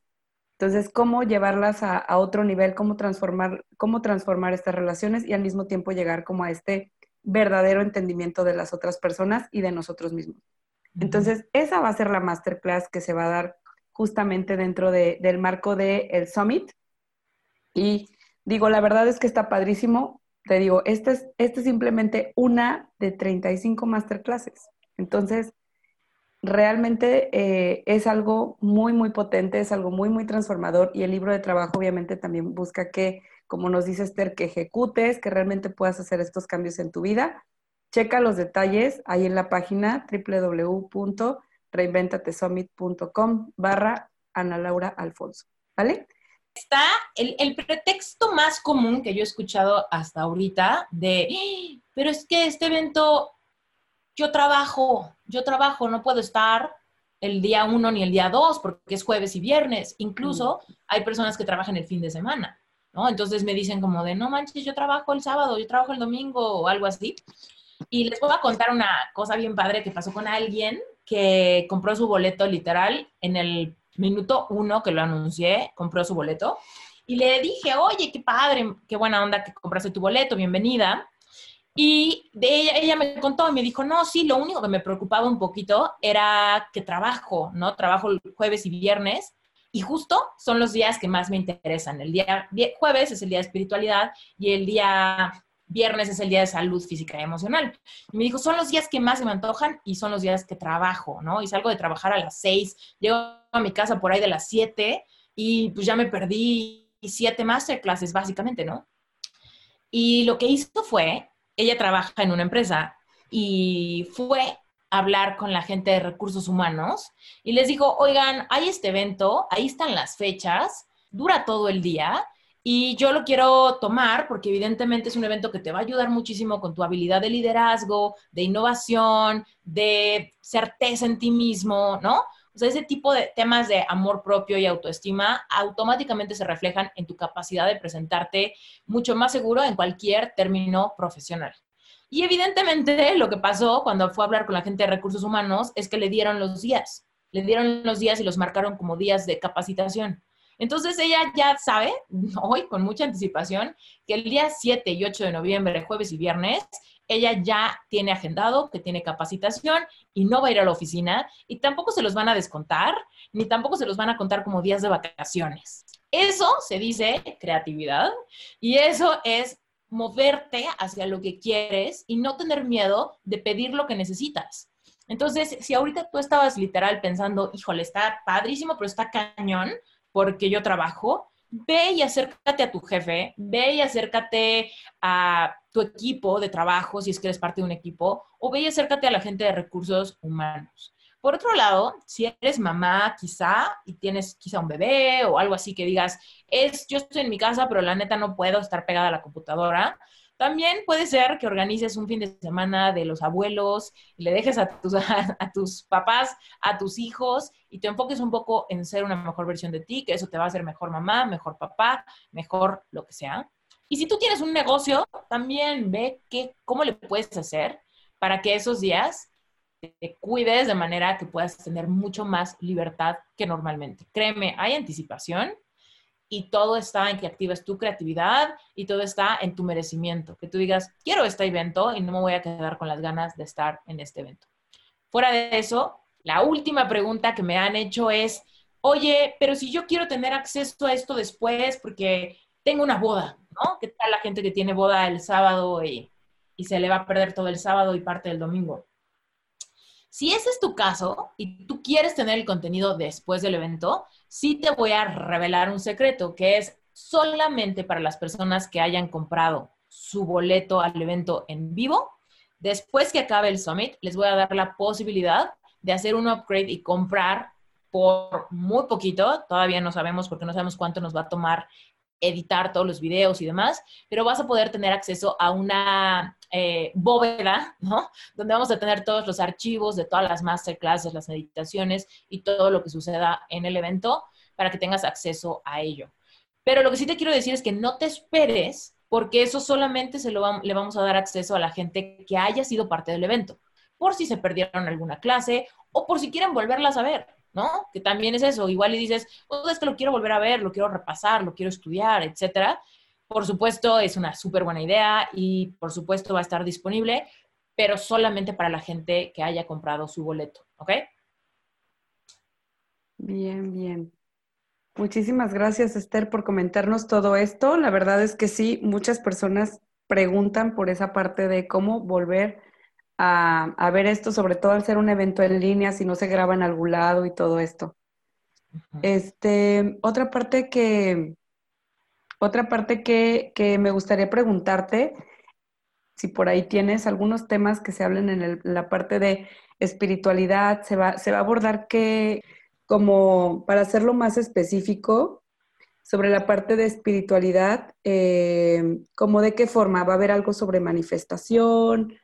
Entonces, cómo llevarlas a, a, otro nivel, cómo transformar, cómo transformar estas relaciones y al mismo tiempo llegar como a este verdadero entendimiento de las otras personas y de nosotros mismos. Entonces, esa va a ser la masterclass que se va a dar justamente dentro del marco del el Summit. Y digo, la verdad es que está padrísimo. Te digo, esta es, este es simplemente una de 35 masterclasses. Entonces, realmente eh, es algo muy, muy potente, es algo muy, muy transformador y el libro de trabajo obviamente también busca que, como nos dice Esther, que ejecutes, que realmente puedas hacer estos cambios en tu vida Checa los detalles ahí en la página www.reinventatesummit.com barra Ana Laura Alfonso. ¿Vale? Está el, el, pretexto más común que yo he escuchado hasta ahorita de, pero es que este evento, yo trabajo, yo trabajo, no puedo estar el día uno ni el día dos porque es jueves y viernes. Incluso mm. hay personas que trabajan el fin de semana, ¿no? Entonces me dicen como de, no manches, yo trabajo el sábado, yo trabajo el domingo o algo así. Y les voy a contar una cosa bien padre que pasó con alguien que compró su boleto literal en el minuto uno que lo anuncié, compró su boleto. Y le dije, oye, qué padre, qué buena onda que compraste tu boleto, bienvenida. Y de ella, ella me contó y me dijo, no, sí, lo único que me preocupaba un poquito era que trabajo, ¿no? Trabajo jueves y viernes. Y justo son los días que más me interesan. El día jueves es el día de espiritualidad y el día viernes es el día de salud física y emocional. Y me dijo, son los días que más se me antojan y son los días que trabajo, ¿no? Y salgo de trabajar a las seis, llego a mi casa por ahí de las siete y pues ya me perdí siete masterclasses básicamente, ¿no? Y lo que hizo fue, ella trabaja en una empresa y fue a hablar con la gente de recursos humanos y les dijo, oigan, hay este evento, ahí están las fechas, dura todo el día y yo lo quiero tomar porque evidentemente es un evento que te va a ayudar muchísimo con tu habilidad de liderazgo, de innovación, de certeza en ti mismo, ¿no? O sea, ese tipo de temas de amor propio y autoestima automáticamente se reflejan en tu capacidad de presentarte mucho más seguro en cualquier término profesional. Y evidentemente lo que pasó cuando fue a hablar con la gente de recursos humanos es que le dieron los días, le dieron los días y los marcaron como días de capacitación. Entonces ella ya sabe, *laughs* hoy con mucha anticipación, que el día 7 y 8 de noviembre, jueves y viernes, ella ya tiene agendado que tiene capacitación y no va a ir a la oficina y tampoco se los van a descontar, ni tampoco se los van a contar como días de vacaciones. Eso se dice creatividad y eso es moverte hacia lo que quieres y no tener miedo de pedir lo que necesitas. Entonces, si ahorita tú estabas literal pensando, híjole, está padrísimo, pero está cañón, porque yo trabajo, ve y acércate a tu jefe, ve y acércate a tu equipo de trabajo, si es que eres parte de un equipo, o ve y acércate a la gente de recursos humanos. Por otro lado, si eres mamá quizá y tienes quizá un bebé o algo así que digas, es, yo estoy en mi casa, pero la neta no puedo estar pegada a la computadora, también puede ser que organices un fin de semana de los abuelos y le dejes a tus, *laughs* a, tus papás, a tus hijos y te enfoques un poco en ser una mejor versión de ti, que eso te va a hacer mejor mamá, mejor papá, mejor lo que sea. Y si tú tienes un negocio, también ve qué, cómo le puedes hacer para que esos días te cuides de manera que puedas tener mucho más libertad que normalmente. Créeme, hay anticipación y todo está en que actives tu creatividad y todo está en tu merecimiento. Que tú digas, quiero este evento y no me voy a quedar con las ganas de estar en este evento. Fuera de eso, la última pregunta que me han hecho es, oye, pero si yo quiero tener acceso a esto después porque tengo una boda, ¿no? ¿Qué tal la gente que tiene boda el sábado y, y se le va a perder todo el sábado y parte del domingo? Si ese es tu caso y tú quieres tener el contenido después del evento, sí te voy a revelar un secreto, que es solamente para las personas que hayan comprado su boleto al evento en vivo. Después que acabe el summit, les voy a dar la posibilidad de hacer un upgrade y comprar por muy poquito, todavía no sabemos porque no sabemos cuánto nos va a tomar editar todos los videos y demás, pero vas a poder tener acceso a una eh, bóveda, ¿no? Donde vamos a tener todos los archivos de todas las masterclasses, las meditaciones y todo lo que suceda en el evento para que tengas acceso a ello. Pero lo que sí te quiero decir es que no te esperes porque eso solamente se lo le vamos a dar acceso a la gente que haya sido parte del evento, por si se perdieron alguna clase o por si quieren volverlas a ver. ¿no? Que también es eso, igual y dices, oh, es que lo quiero volver a ver, lo quiero repasar, lo quiero estudiar, etcétera. Por supuesto, es una súper buena idea y por supuesto va a estar disponible, pero solamente para la gente que haya comprado su boleto, ¿ok? Bien, bien. Muchísimas gracias, Esther, por comentarnos todo esto. La verdad es que sí, muchas personas preguntan por esa parte de cómo volver a, ver esto, sobre todo al ser un evento en línea, si no se graba en algún lado y todo esto. Este, otra parte que, otra parte que, me gustaría preguntarte, si por ahí tienes algunos temas que se hablen en, la parte de espiritualidad, se va, se va a abordar que, como para hacerlo más específico, sobre la parte de espiritualidad, eh, como de qué forma, ¿va a haber algo sobre manifestación?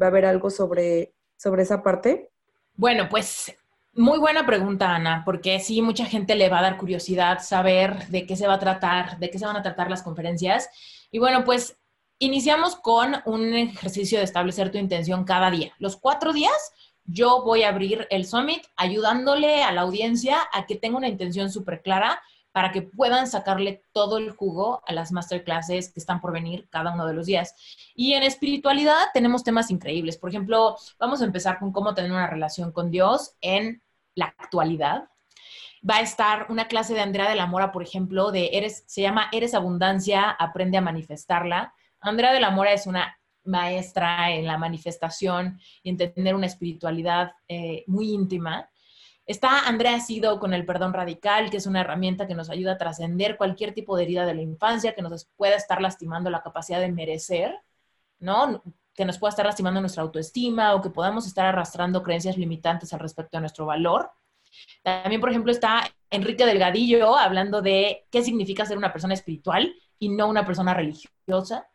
¿Va a haber algo sobre, sobre esa parte? Bueno, pues muy buena pregunta, Ana, porque sí, mucha gente le va a dar curiosidad saber de qué se va a tratar, de qué se van a tratar las conferencias. Y bueno, pues iniciamos con un ejercicio de establecer tu intención cada día. Los cuatro días yo voy a abrir el summit ayudándole a la audiencia a que tenga una intención súper clara para que puedan sacarle todo el jugo a las masterclasses que están por venir cada uno de los días. Y en espiritualidad tenemos temas increíbles. Por ejemplo, vamos a empezar con cómo tener una relación con Dios en la actualidad. Va a estar una clase de Andrea de la Mora, por ejemplo, de Eres, se llama Eres Abundancia, aprende a manifestarla. Andrea de la Mora es una maestra en la manifestación y en tener una espiritualidad eh, muy íntima. Está Andrea Sido con el perdón radical, que es una herramienta que nos ayuda a trascender cualquier tipo de herida de la infancia que nos pueda estar lastimando la capacidad de merecer, ¿no? Que nos pueda estar lastimando nuestra autoestima o que podamos estar arrastrando creencias limitantes al respecto de nuestro valor. También, por ejemplo, está Enrique Delgadillo hablando de qué significa ser una persona espiritual y no una persona religiosa.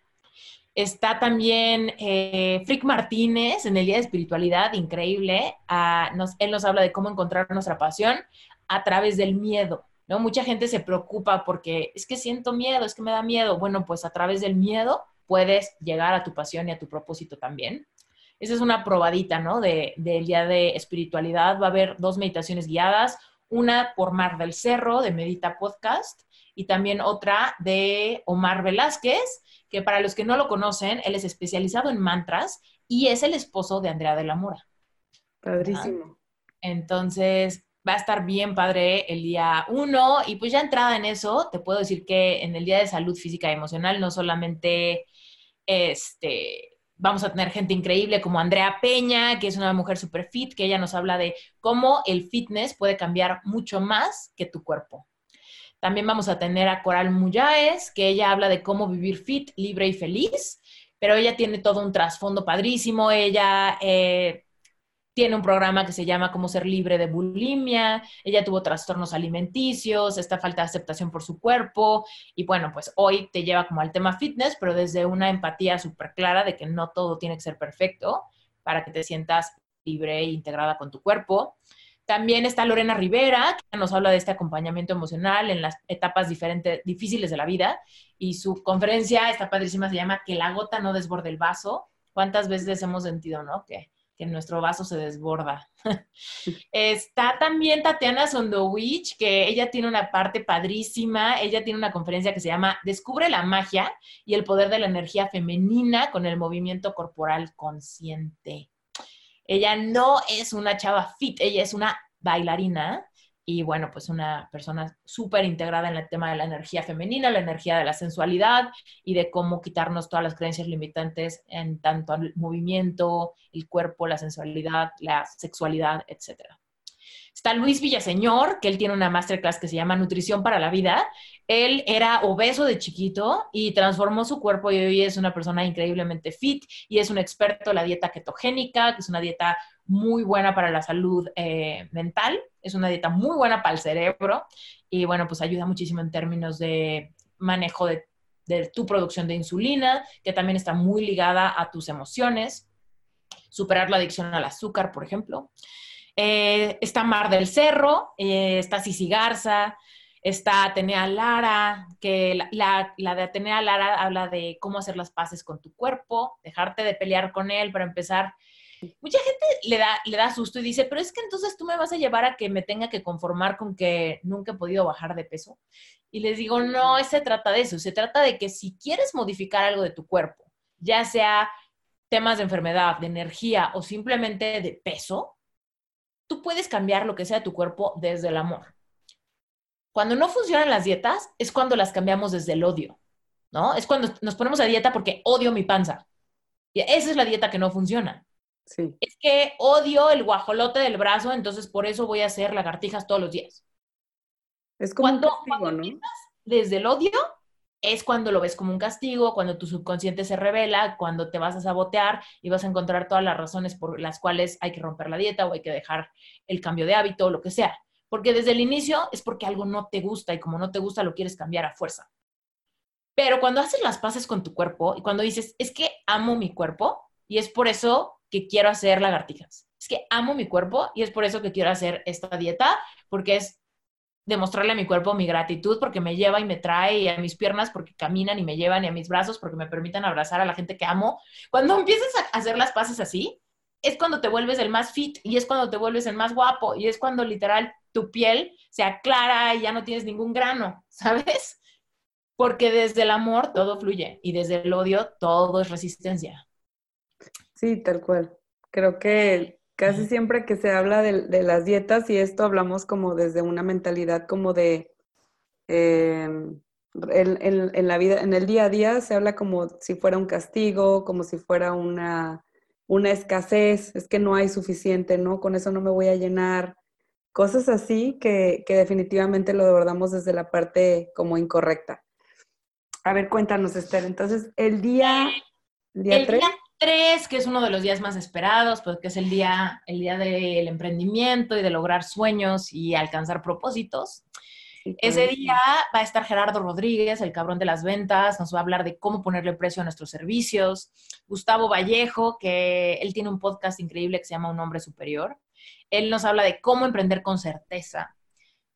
Está también eh, Frick Martínez en el Día de Espiritualidad, increíble. Él nos habla de cómo encontrar nuestra pasión a través del miedo. ¿no? Mucha gente se preocupa porque es que siento miedo, es que me da miedo. Bueno, pues a través del miedo puedes llegar a tu pasión y a tu propósito también. Esa es una probadita, ¿no? del Día de Espiritualidad. Va a haber dos meditaciones guiadas, una por Mar del Cerro de Medita Podcast y también otra de Omar Velázquez, que para los que no lo conocen, él es especializado en mantras y es el esposo de Andrea de la Mora. Padrísimo. Entonces, va a estar bien padre el día uno y pues ya entrada en eso, te puedo decir que en el Día de Salud Física y Emocional no solamente este, vamos a tener gente increíble como Andrea Peña, que es una mujer super fit, que ella nos habla de cómo el fitness puede cambiar mucho más que tu cuerpo. También vamos a tener a Coral Muyáez, que ella habla de cómo vivir fit, libre y feliz, pero ella tiene todo un trasfondo padrísimo. Ella eh, tiene un programa que se llama Cómo ser libre de bulimia. Ella tuvo trastornos alimenticios, esta falta de aceptación por su cuerpo. Y bueno, pues hoy te lleva como al tema fitness, pero desde una empatía súper clara de que no todo tiene que ser perfecto para que te sientas libre e integrada con tu cuerpo. También está Lorena Rivera, que nos habla de este acompañamiento emocional en las etapas diferentes, difíciles de la vida. Y su conferencia, está padrísima, se llama Que la gota no desborde el vaso. ¿Cuántas veces hemos sentido, no? Que, que nuestro vaso se desborda. *laughs* está también Tatiana Sondowich, que ella tiene una parte padrísima. Ella tiene una conferencia que se llama Descubre la magia y el poder de la energía femenina con el movimiento corporal consciente. Ella no es una chava fit, ella es una bailarina y bueno, pues una persona súper integrada en el tema de la energía femenina, la energía de la sensualidad y de cómo quitarnos todas las creencias limitantes en tanto el movimiento, el cuerpo, la sensualidad, la sexualidad, etcétera. Está Luis Villaseñor, que él tiene una masterclass que se llama Nutrición para la Vida. Él era obeso de chiquito y transformó su cuerpo y hoy es una persona increíblemente fit y es un experto en la dieta ketogénica, que es una dieta muy buena para la salud eh, mental, es una dieta muy buena para el cerebro y bueno, pues ayuda muchísimo en términos de manejo de, tu producción de insulina, que también está muy ligada a tus emociones, superar la adicción al azúcar, por ejemplo. Eh, está Mar del Cerro, eh, está Cici Garza, está Atenea Lara, que la, la, de Atenea Lara habla de cómo hacer las paces con tu cuerpo, dejarte de pelear con él para empezar. Mucha gente le da, le da susto y dice, pero es que entonces tú me vas a llevar a que me tenga que conformar con que nunca he podido bajar de peso. Y les digo, no, se trata de eso, se trata de que si quieres modificar algo de tu cuerpo, ya sea temas de enfermedad, de energía o simplemente de peso, tú puedes cambiar lo que sea de tu cuerpo desde el amor. Cuando no funcionan las dietas es cuando las cambiamos desde el odio, ¿no? Es cuando nos ponemos a dieta porque odio mi panza. Y esa es la dieta que no funciona. Sí. Es que odio el guajolote del brazo, entonces por eso voy a hacer lagartijas todos los días. Es como cuando, ¿no? desde el odio, es cuando lo ves como un castigo, cuando tu subconsciente se revela, cuando te vas a sabotear y vas a encontrar todas las razones por las cuales hay que romper la dieta o hay que dejar el cambio de hábito o lo que sea. Porque desde el inicio es porque algo no te gusta y como no te gusta lo quieres cambiar a fuerza. Pero cuando haces las paces con tu cuerpo y cuando dices, es que amo mi cuerpo y es por eso que quiero hacer lagartijas. Es que amo mi cuerpo y es por eso que quiero hacer esta dieta, porque es demostrarle a mi cuerpo mi gratitud porque me lleva y me trae a mis piernas porque caminan y me llevan y a mis brazos porque me permiten abrazar a la gente que amo. Cuando empiezas a hacer las paces así, es cuando te vuelves el más fit y es cuando te vuelves el más guapo y es cuando literal tu piel se aclara y ya no tienes ningún grano, *laughs* ¿sabes? Porque desde el amor todo fluye y desde el odio todo es resistencia. Sí, tal cual. Creo que Casi siempre que se habla de, las dietas y esto hablamos como desde una mentalidad como de, em, en, la vida, en el día a día se habla como si fuera un castigo, como si fuera una, una escasez, es que no hay suficiente, ¿no? Con eso no me voy a llenar. Cosas así que, definitivamente lo abordamos desde la parte como incorrecta. A ver, cuéntanos, Esther. Entonces, el día, el día 3. 3, que es uno de los días más esperados, porque es el día, el día del emprendimiento y de lograr sueños y alcanzar propósitos. Ese día va a estar Gerardo Rodríguez, el cabrón de las ventas, nos va a hablar de cómo ponerle precio a nuestros servicios. Gustavo Vallejo, que él tiene un podcast increíble que se llama Un hombre superior. Él nos habla de cómo emprender con certeza.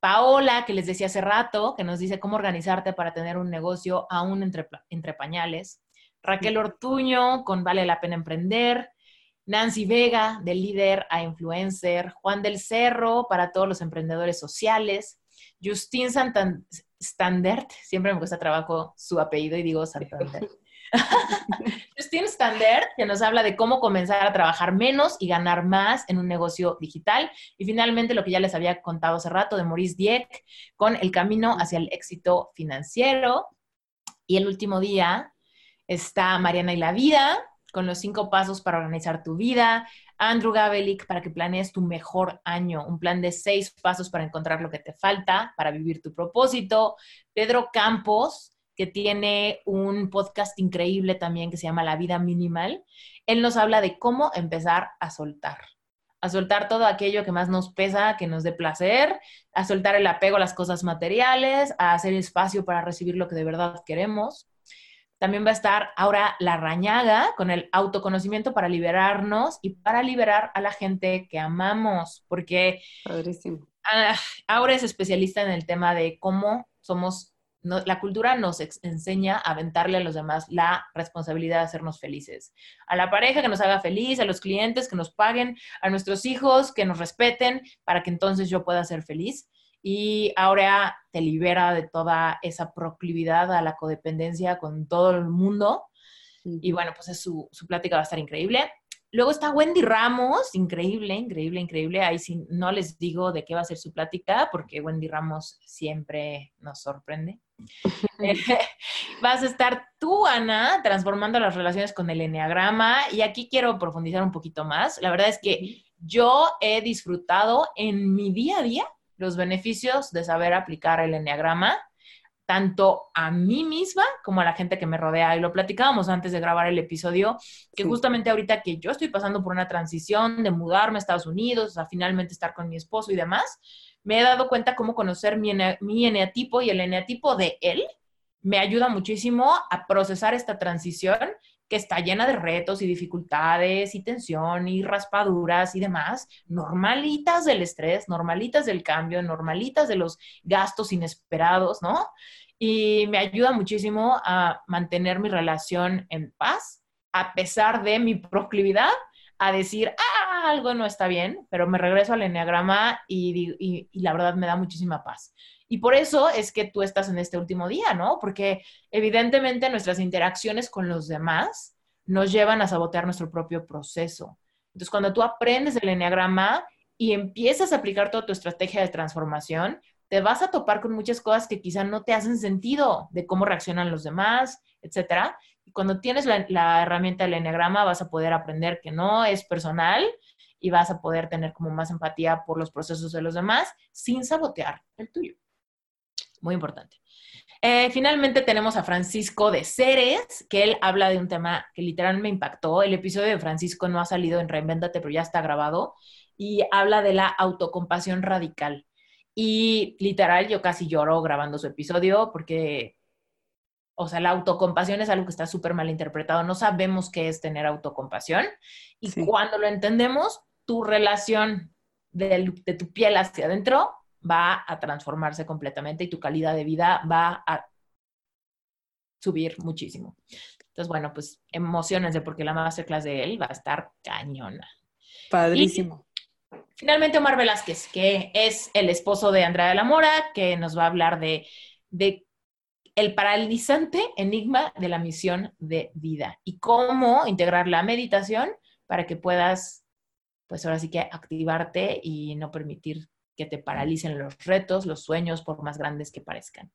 Paola, que les decía hace rato, que nos dice cómo organizarte para tener un negocio aún entre, entre pañales. Raquel Ortuño con Vale la Pena Emprender, Nancy Vega, de líder a influencer, Juan del Cerro para todos los emprendedores sociales, Justin Standard, siempre me cuesta trabajo su apellido y digo Santander. *laughs* Justin Standard, que nos habla de cómo comenzar a trabajar menos y ganar más en un negocio digital. Y finalmente, lo que ya les había contado hace rato de Maurice Dieck, con el camino hacia el éxito financiero. Y el último día, Está Mariana y la vida, con los cinco pasos para organizar tu vida. Andrew Gabelik, para que planees tu mejor año, un plan de seis pasos para encontrar lo que te falta, para vivir tu propósito. Pedro Campos, que tiene un podcast increíble también que se llama La vida minimal. Él nos habla de cómo empezar a soltar a soltar todo aquello que más nos pesa, que nos dé placer, a soltar el apego a las cosas materiales, a hacer espacio para recibir lo que de verdad queremos. También va a estar Aura Larrañaga con el autoconocimiento para liberarnos y para liberar a la gente que amamos, porque ah, Aura es especialista en el tema de cómo somos, la cultura nos enseña a aventarle a los demás la responsabilidad de hacernos felices. A la pareja que nos haga feliz, a los clientes que nos paguen, a nuestros hijos que nos respeten para que entonces yo pueda ser feliz y ahora te libera de toda esa proclividad a la codependencia con todo el mundo. Y bueno, pues su, su plática va a estar increíble. Luego está Wendy Ramos, increíble, increíble, increíble. Ahí sí no les digo de qué va a ser su plática, porque Wendy Ramos siempre nos sorprende. *laughs* *laughs* vas a estar tú, Ana, transformando las relaciones con el enneagrama. Y aquí quiero profundizar un poquito más. La verdad es que yo he disfrutado en mi día a día los beneficios de saber aplicar el enneagrama tanto a mí misma como a la gente que me rodea. Y lo platicábamos antes de grabar el episodio, que justamente ahorita que yo estoy pasando por una transición de mudarme a Estados Unidos, a finalmente estar con mi esposo y demás, me he dado cuenta cómo conocer mi, mi eneatipo y el eneatipo de él me ayuda muchísimo a procesar esta transición que está llena de retos y dificultades y tensión y raspaduras y demás, normalitas del estrés, normalitas del cambio, normalitas de los gastos inesperados, ¿no? Y me ayuda muchísimo a mantener mi relación en paz, a pesar de mi proclividad a decir, ah, algo no está bien, pero me regreso al enneagrama y, y, y la verdad me da muchísima paz. Y por eso es que tú estás en este último día, ¿no? Porque evidentemente nuestras interacciones con los demás nos llevan a sabotear nuestro propio proceso. Entonces, cuando tú aprendes el enneagrama y empiezas a aplicar toda tu estrategia de transformación, te vas a topar con muchas cosas que quizá no te hacen sentido de cómo reaccionan los demás, etcétera. Y cuando tienes la, la herramienta del enneagrama, vas a poder aprender que no es personal y vas a poder tener como más empatía por los procesos de los demás sin sabotear el tuyo muy importante. Eh, finalmente tenemos a Francisco de Ceres, que él habla de un tema que literalmente me impactó. El episodio de Francisco no ha salido en Reinventate, pero ya está grabado, y habla de la autocompasión radical. Y literal, yo casi lloro grabando su episodio porque, o sea, la autocompasión es algo que está súper mal interpretado. No sabemos qué es tener autocompasión. Y cuando lo entendemos, tu relación de, de tu piel hacia adentro va a transformarse completamente y tu calidad de vida va a subir muchísimo. Entonces, bueno, pues emocionense porque la masterclass de él va a estar cañona. Padrísimo. finalmente, Omar Velázquez, que es el esposo de Andrea de la Mora, que nos va a hablar de, de el paralizante enigma de la misión de vida y cómo integrar la meditación para que puedas, pues ahora sí que activarte y no permitir que te paralicen los retos, los sueños, por más grandes que parezcan.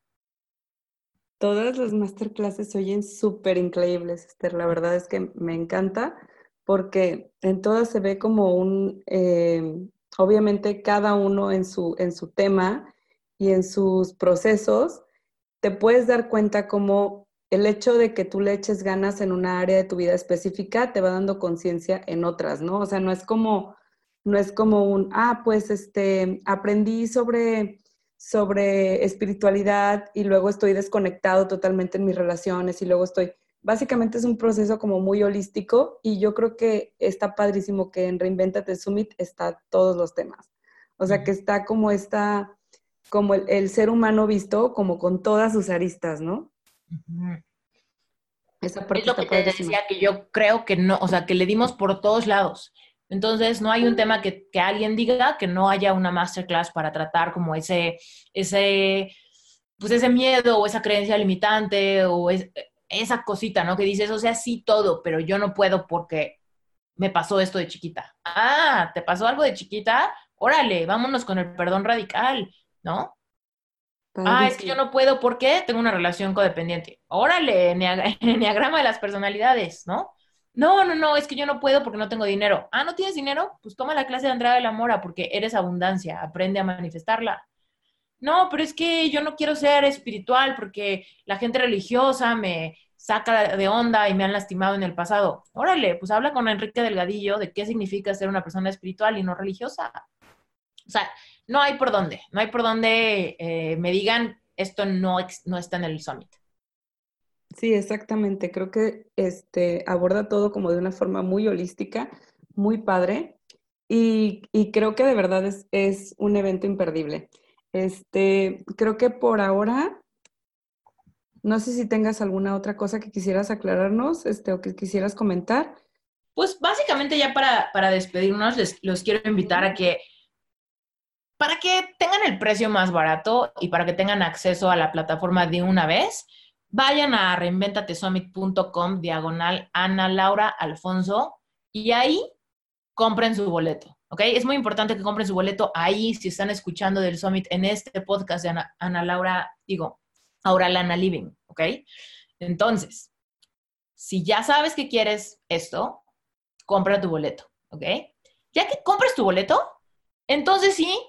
Todas las masterclasses se oyen súper increíbles, Esther. La verdad es que me encanta porque en todas se ve como un, eh, obviamente cada uno en su, en su tema y en sus procesos, te puedes dar cuenta como el hecho de que tú le eches ganas en una área de tu vida específica te va dando conciencia en otras, ¿no? O sea, no es como no es como un, ah, pues este, aprendí sobre, sobre espiritualidad y luego estoy desconectado totalmente en mis relaciones y luego estoy, básicamente es un proceso como muy holístico y yo creo que está padrísimo que en Reinventate Summit está todos los temas. O sea, que está como esta, como el, ser humano visto como con todas sus aristas, ¿no? Esa parte es lo que te decía que yo creo que no, o sea, que le dimos por todos lados. Entonces, no hay un tema que, alguien diga que no haya una masterclass para tratar como ese, ese, pues ese miedo o esa creencia limitante o esa cosita, ¿no? Que dices, o sea, sí todo, pero yo no puedo porque me pasó esto de chiquita. Ah, ¿te pasó algo de chiquita? Órale, vámonos con el perdón radical, ¿no? Ah, es que yo no puedo porque tengo una relación codependiente. Órale, *laughs* enneagrama de las personalidades, ¿no? No, no, no, es que yo no puedo porque no tengo dinero. Ah, ¿no tienes dinero? Pues toma la clase de Andrade de la Mora porque eres abundancia, aprende a manifestarla. No, pero es que yo no quiero ser espiritual porque la gente religiosa me saca de onda y me han lastimado en el pasado. Órale, pues habla con Enrique Delgadillo de qué significa ser una persona espiritual y no religiosa. O sea, no hay por dónde, no hay por dónde eh, me digan esto no, no está en el summit. Sí, exactamente. Creo que este, aborda todo como de una forma muy holística, muy padre. Y, creo que de verdad es, un evento imperdible. Este, creo que por ahora, no sé si tengas alguna otra cosa que quisieras aclararnos este, o que quisieras comentar. Pues básicamente ya para, para despedirnos, les los quiero invitar a que para que tengan el precio más barato y para que tengan acceso a la plataforma de una vez, vayan a reinventatesummit.com diagonal Ana Laura Alfonso Y ahí compren su boleto, ¿ok? Es muy importante que compren su boleto ahí si están escuchando del Summit en este podcast de Ana, Laura, digo, ahora Lana Living, ¿ok? Entonces, si ya sabes que quieres esto, compra tu boleto, ¿ok? Ya que compres tu boleto, entonces sí,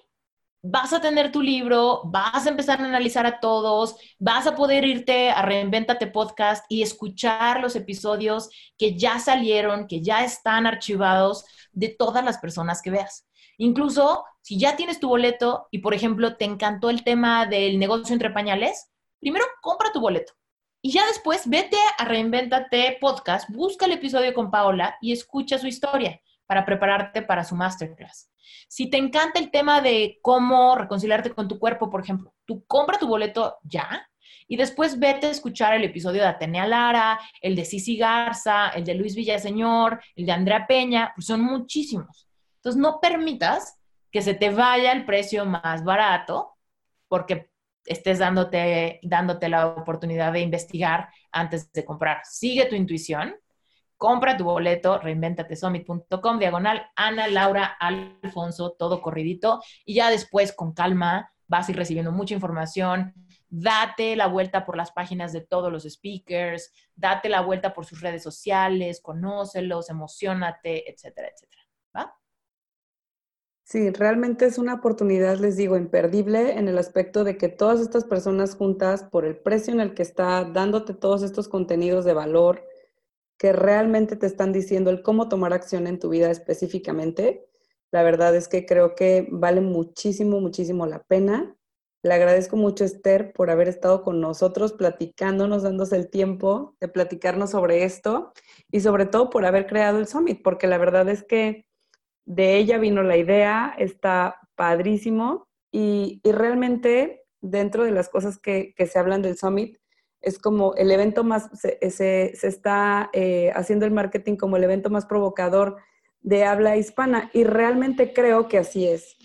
vas a tener tu libro, vas a empezar a analizar a todos, vas a poder irte a Reinventate Podcast y escuchar los episodios que ya salieron, que ya están archivados de todas las personas que veas. Incluso si ya tienes tu boleto y, por ejemplo, te encantó el tema del negocio entre pañales, primero compra tu boleto. Y ya después vete a Reinventate Podcast, busca el episodio con Paola y escucha su historia para prepararte para su masterclass. Si te encanta el tema de cómo reconciliarte con tu cuerpo, por ejemplo, tú compra tu boleto ya y después vete a escuchar el episodio de Atenea Lara, el de Cici Garza, el de Luis Villaseñor, el de Andrea Peña, pues son muchísimos. Entonces no permitas que se te vaya el precio más barato porque estés dándote, dándote la oportunidad de investigar antes de comprar. Sigue tu intuición compra tu boleto, reinventatesummit.com, diagonal, Ana, Laura, Alfonso, todo corridito, y ya después con calma vas a ir recibiendo mucha información, date la vuelta por las páginas de todos los speakers, date la vuelta por sus redes sociales, conócelos, emocionate, etcétera, etcétera. ¿Va? Sí, realmente es una oportunidad, les digo, imperdible en el aspecto de que todas estas personas juntas, por el precio en el que está dándote todos estos contenidos de valor, que realmente te están diciendo el cómo tomar acción en tu vida específicamente, la verdad es que creo que vale muchísimo, muchísimo la pena. Le agradezco mucho, Esther, por haber estado con nosotros platicándonos, dándose el tiempo de platicarnos sobre esto y sobre todo por haber creado el Summit, porque la verdad es que de ella vino la idea, está padrísimo y, realmente dentro de las cosas que, que se hablan del Summit, es como el evento más, se, está eh, haciendo el marketing como el evento más provocador de habla hispana y realmente creo que así es.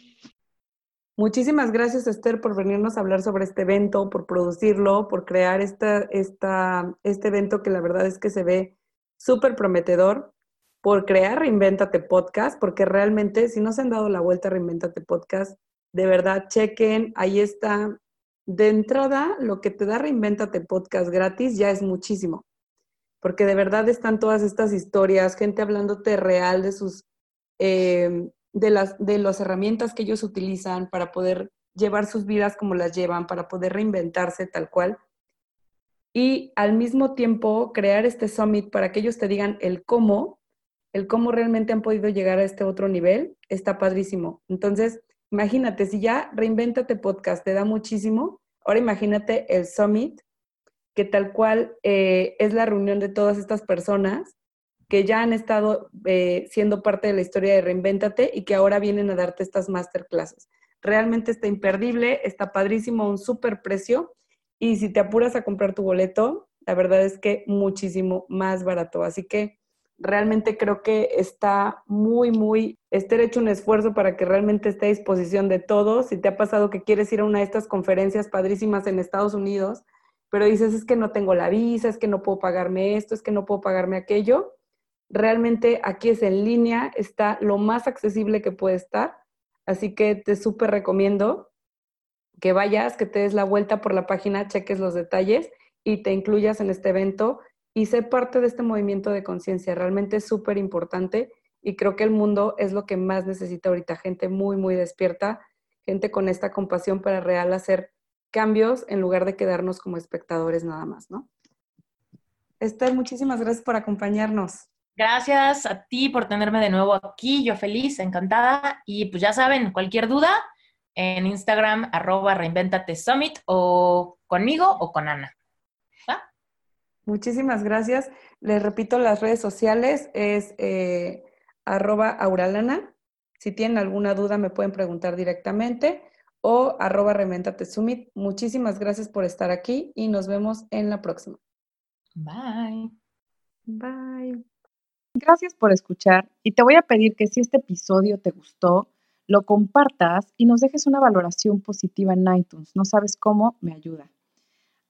Muchísimas gracias Esther por venirnos a hablar sobre este evento, por producirlo, por crear esta, esta, este evento que la verdad es que se ve súper prometedor, por crear Reinventate Podcast, porque realmente si no se han dado la vuelta a Reinventate Podcast, de verdad chequen, ahí está de entrada, lo que te da Reinventate Podcast gratis ya es muchísimo, porque de verdad están todas estas historias, gente hablándote real de sus, eh, de, las, de las herramientas que ellos utilizan para poder llevar sus vidas como las llevan, para poder reinventarse tal cual. Y al mismo tiempo crear este summit para que ellos te digan el cómo, el cómo realmente han podido llegar a este otro nivel, está padrísimo. Entonces, Imagínate, si ya Reinventate Podcast te da muchísimo, ahora imagínate el Summit, que tal cual eh, es la reunión de todas estas personas que ya han estado eh, siendo parte de la historia de Reinventate y que ahora vienen a darte estas masterclasses. Realmente está imperdible, está padrísimo, un súper precio. Y si te apuras a comprar tu boleto, la verdad es que muchísimo más barato. Así que realmente creo que está muy, muy, Esther hecho un esfuerzo para que realmente esté a disposición de todos. Si te ha pasado que quieres ir a una de estas conferencias padrísimas en Estados Unidos, pero dices, es que no tengo la visa, es que no puedo pagarme esto, es que no puedo pagarme aquello, realmente aquí es en línea, está lo más accesible que puede estar. Así que te súper recomiendo que vayas, que te des la vuelta por la página, cheques los detalles y te incluyas en este evento y ser parte de este movimiento de conciencia. Realmente es súper importante y creo que el mundo es lo que más necesita ahorita, gente muy, muy despierta, gente con esta compasión para real hacer cambios en lugar de quedarnos como espectadores nada más, ¿no? Esther, muchísimas gracias por acompañarnos. Gracias a ti por tenerme de nuevo aquí, yo feliz, encantada. Y pues ya saben, cualquier duda en Instagram, arroba reinventate summit o conmigo o con Ana. Muchísimas gracias. Les repito, las redes sociales es eh, arroba auralana. Si tienen alguna duda me pueden preguntar directamente o arroba rementatesumit. Muchísimas gracias por estar aquí y nos vemos en la próxima. Bye. Bye. Gracias por escuchar y te voy a pedir que si este episodio te gustó, lo compartas y nos dejes una valoración positiva en iTunes. No sabes cómo, me ayuda.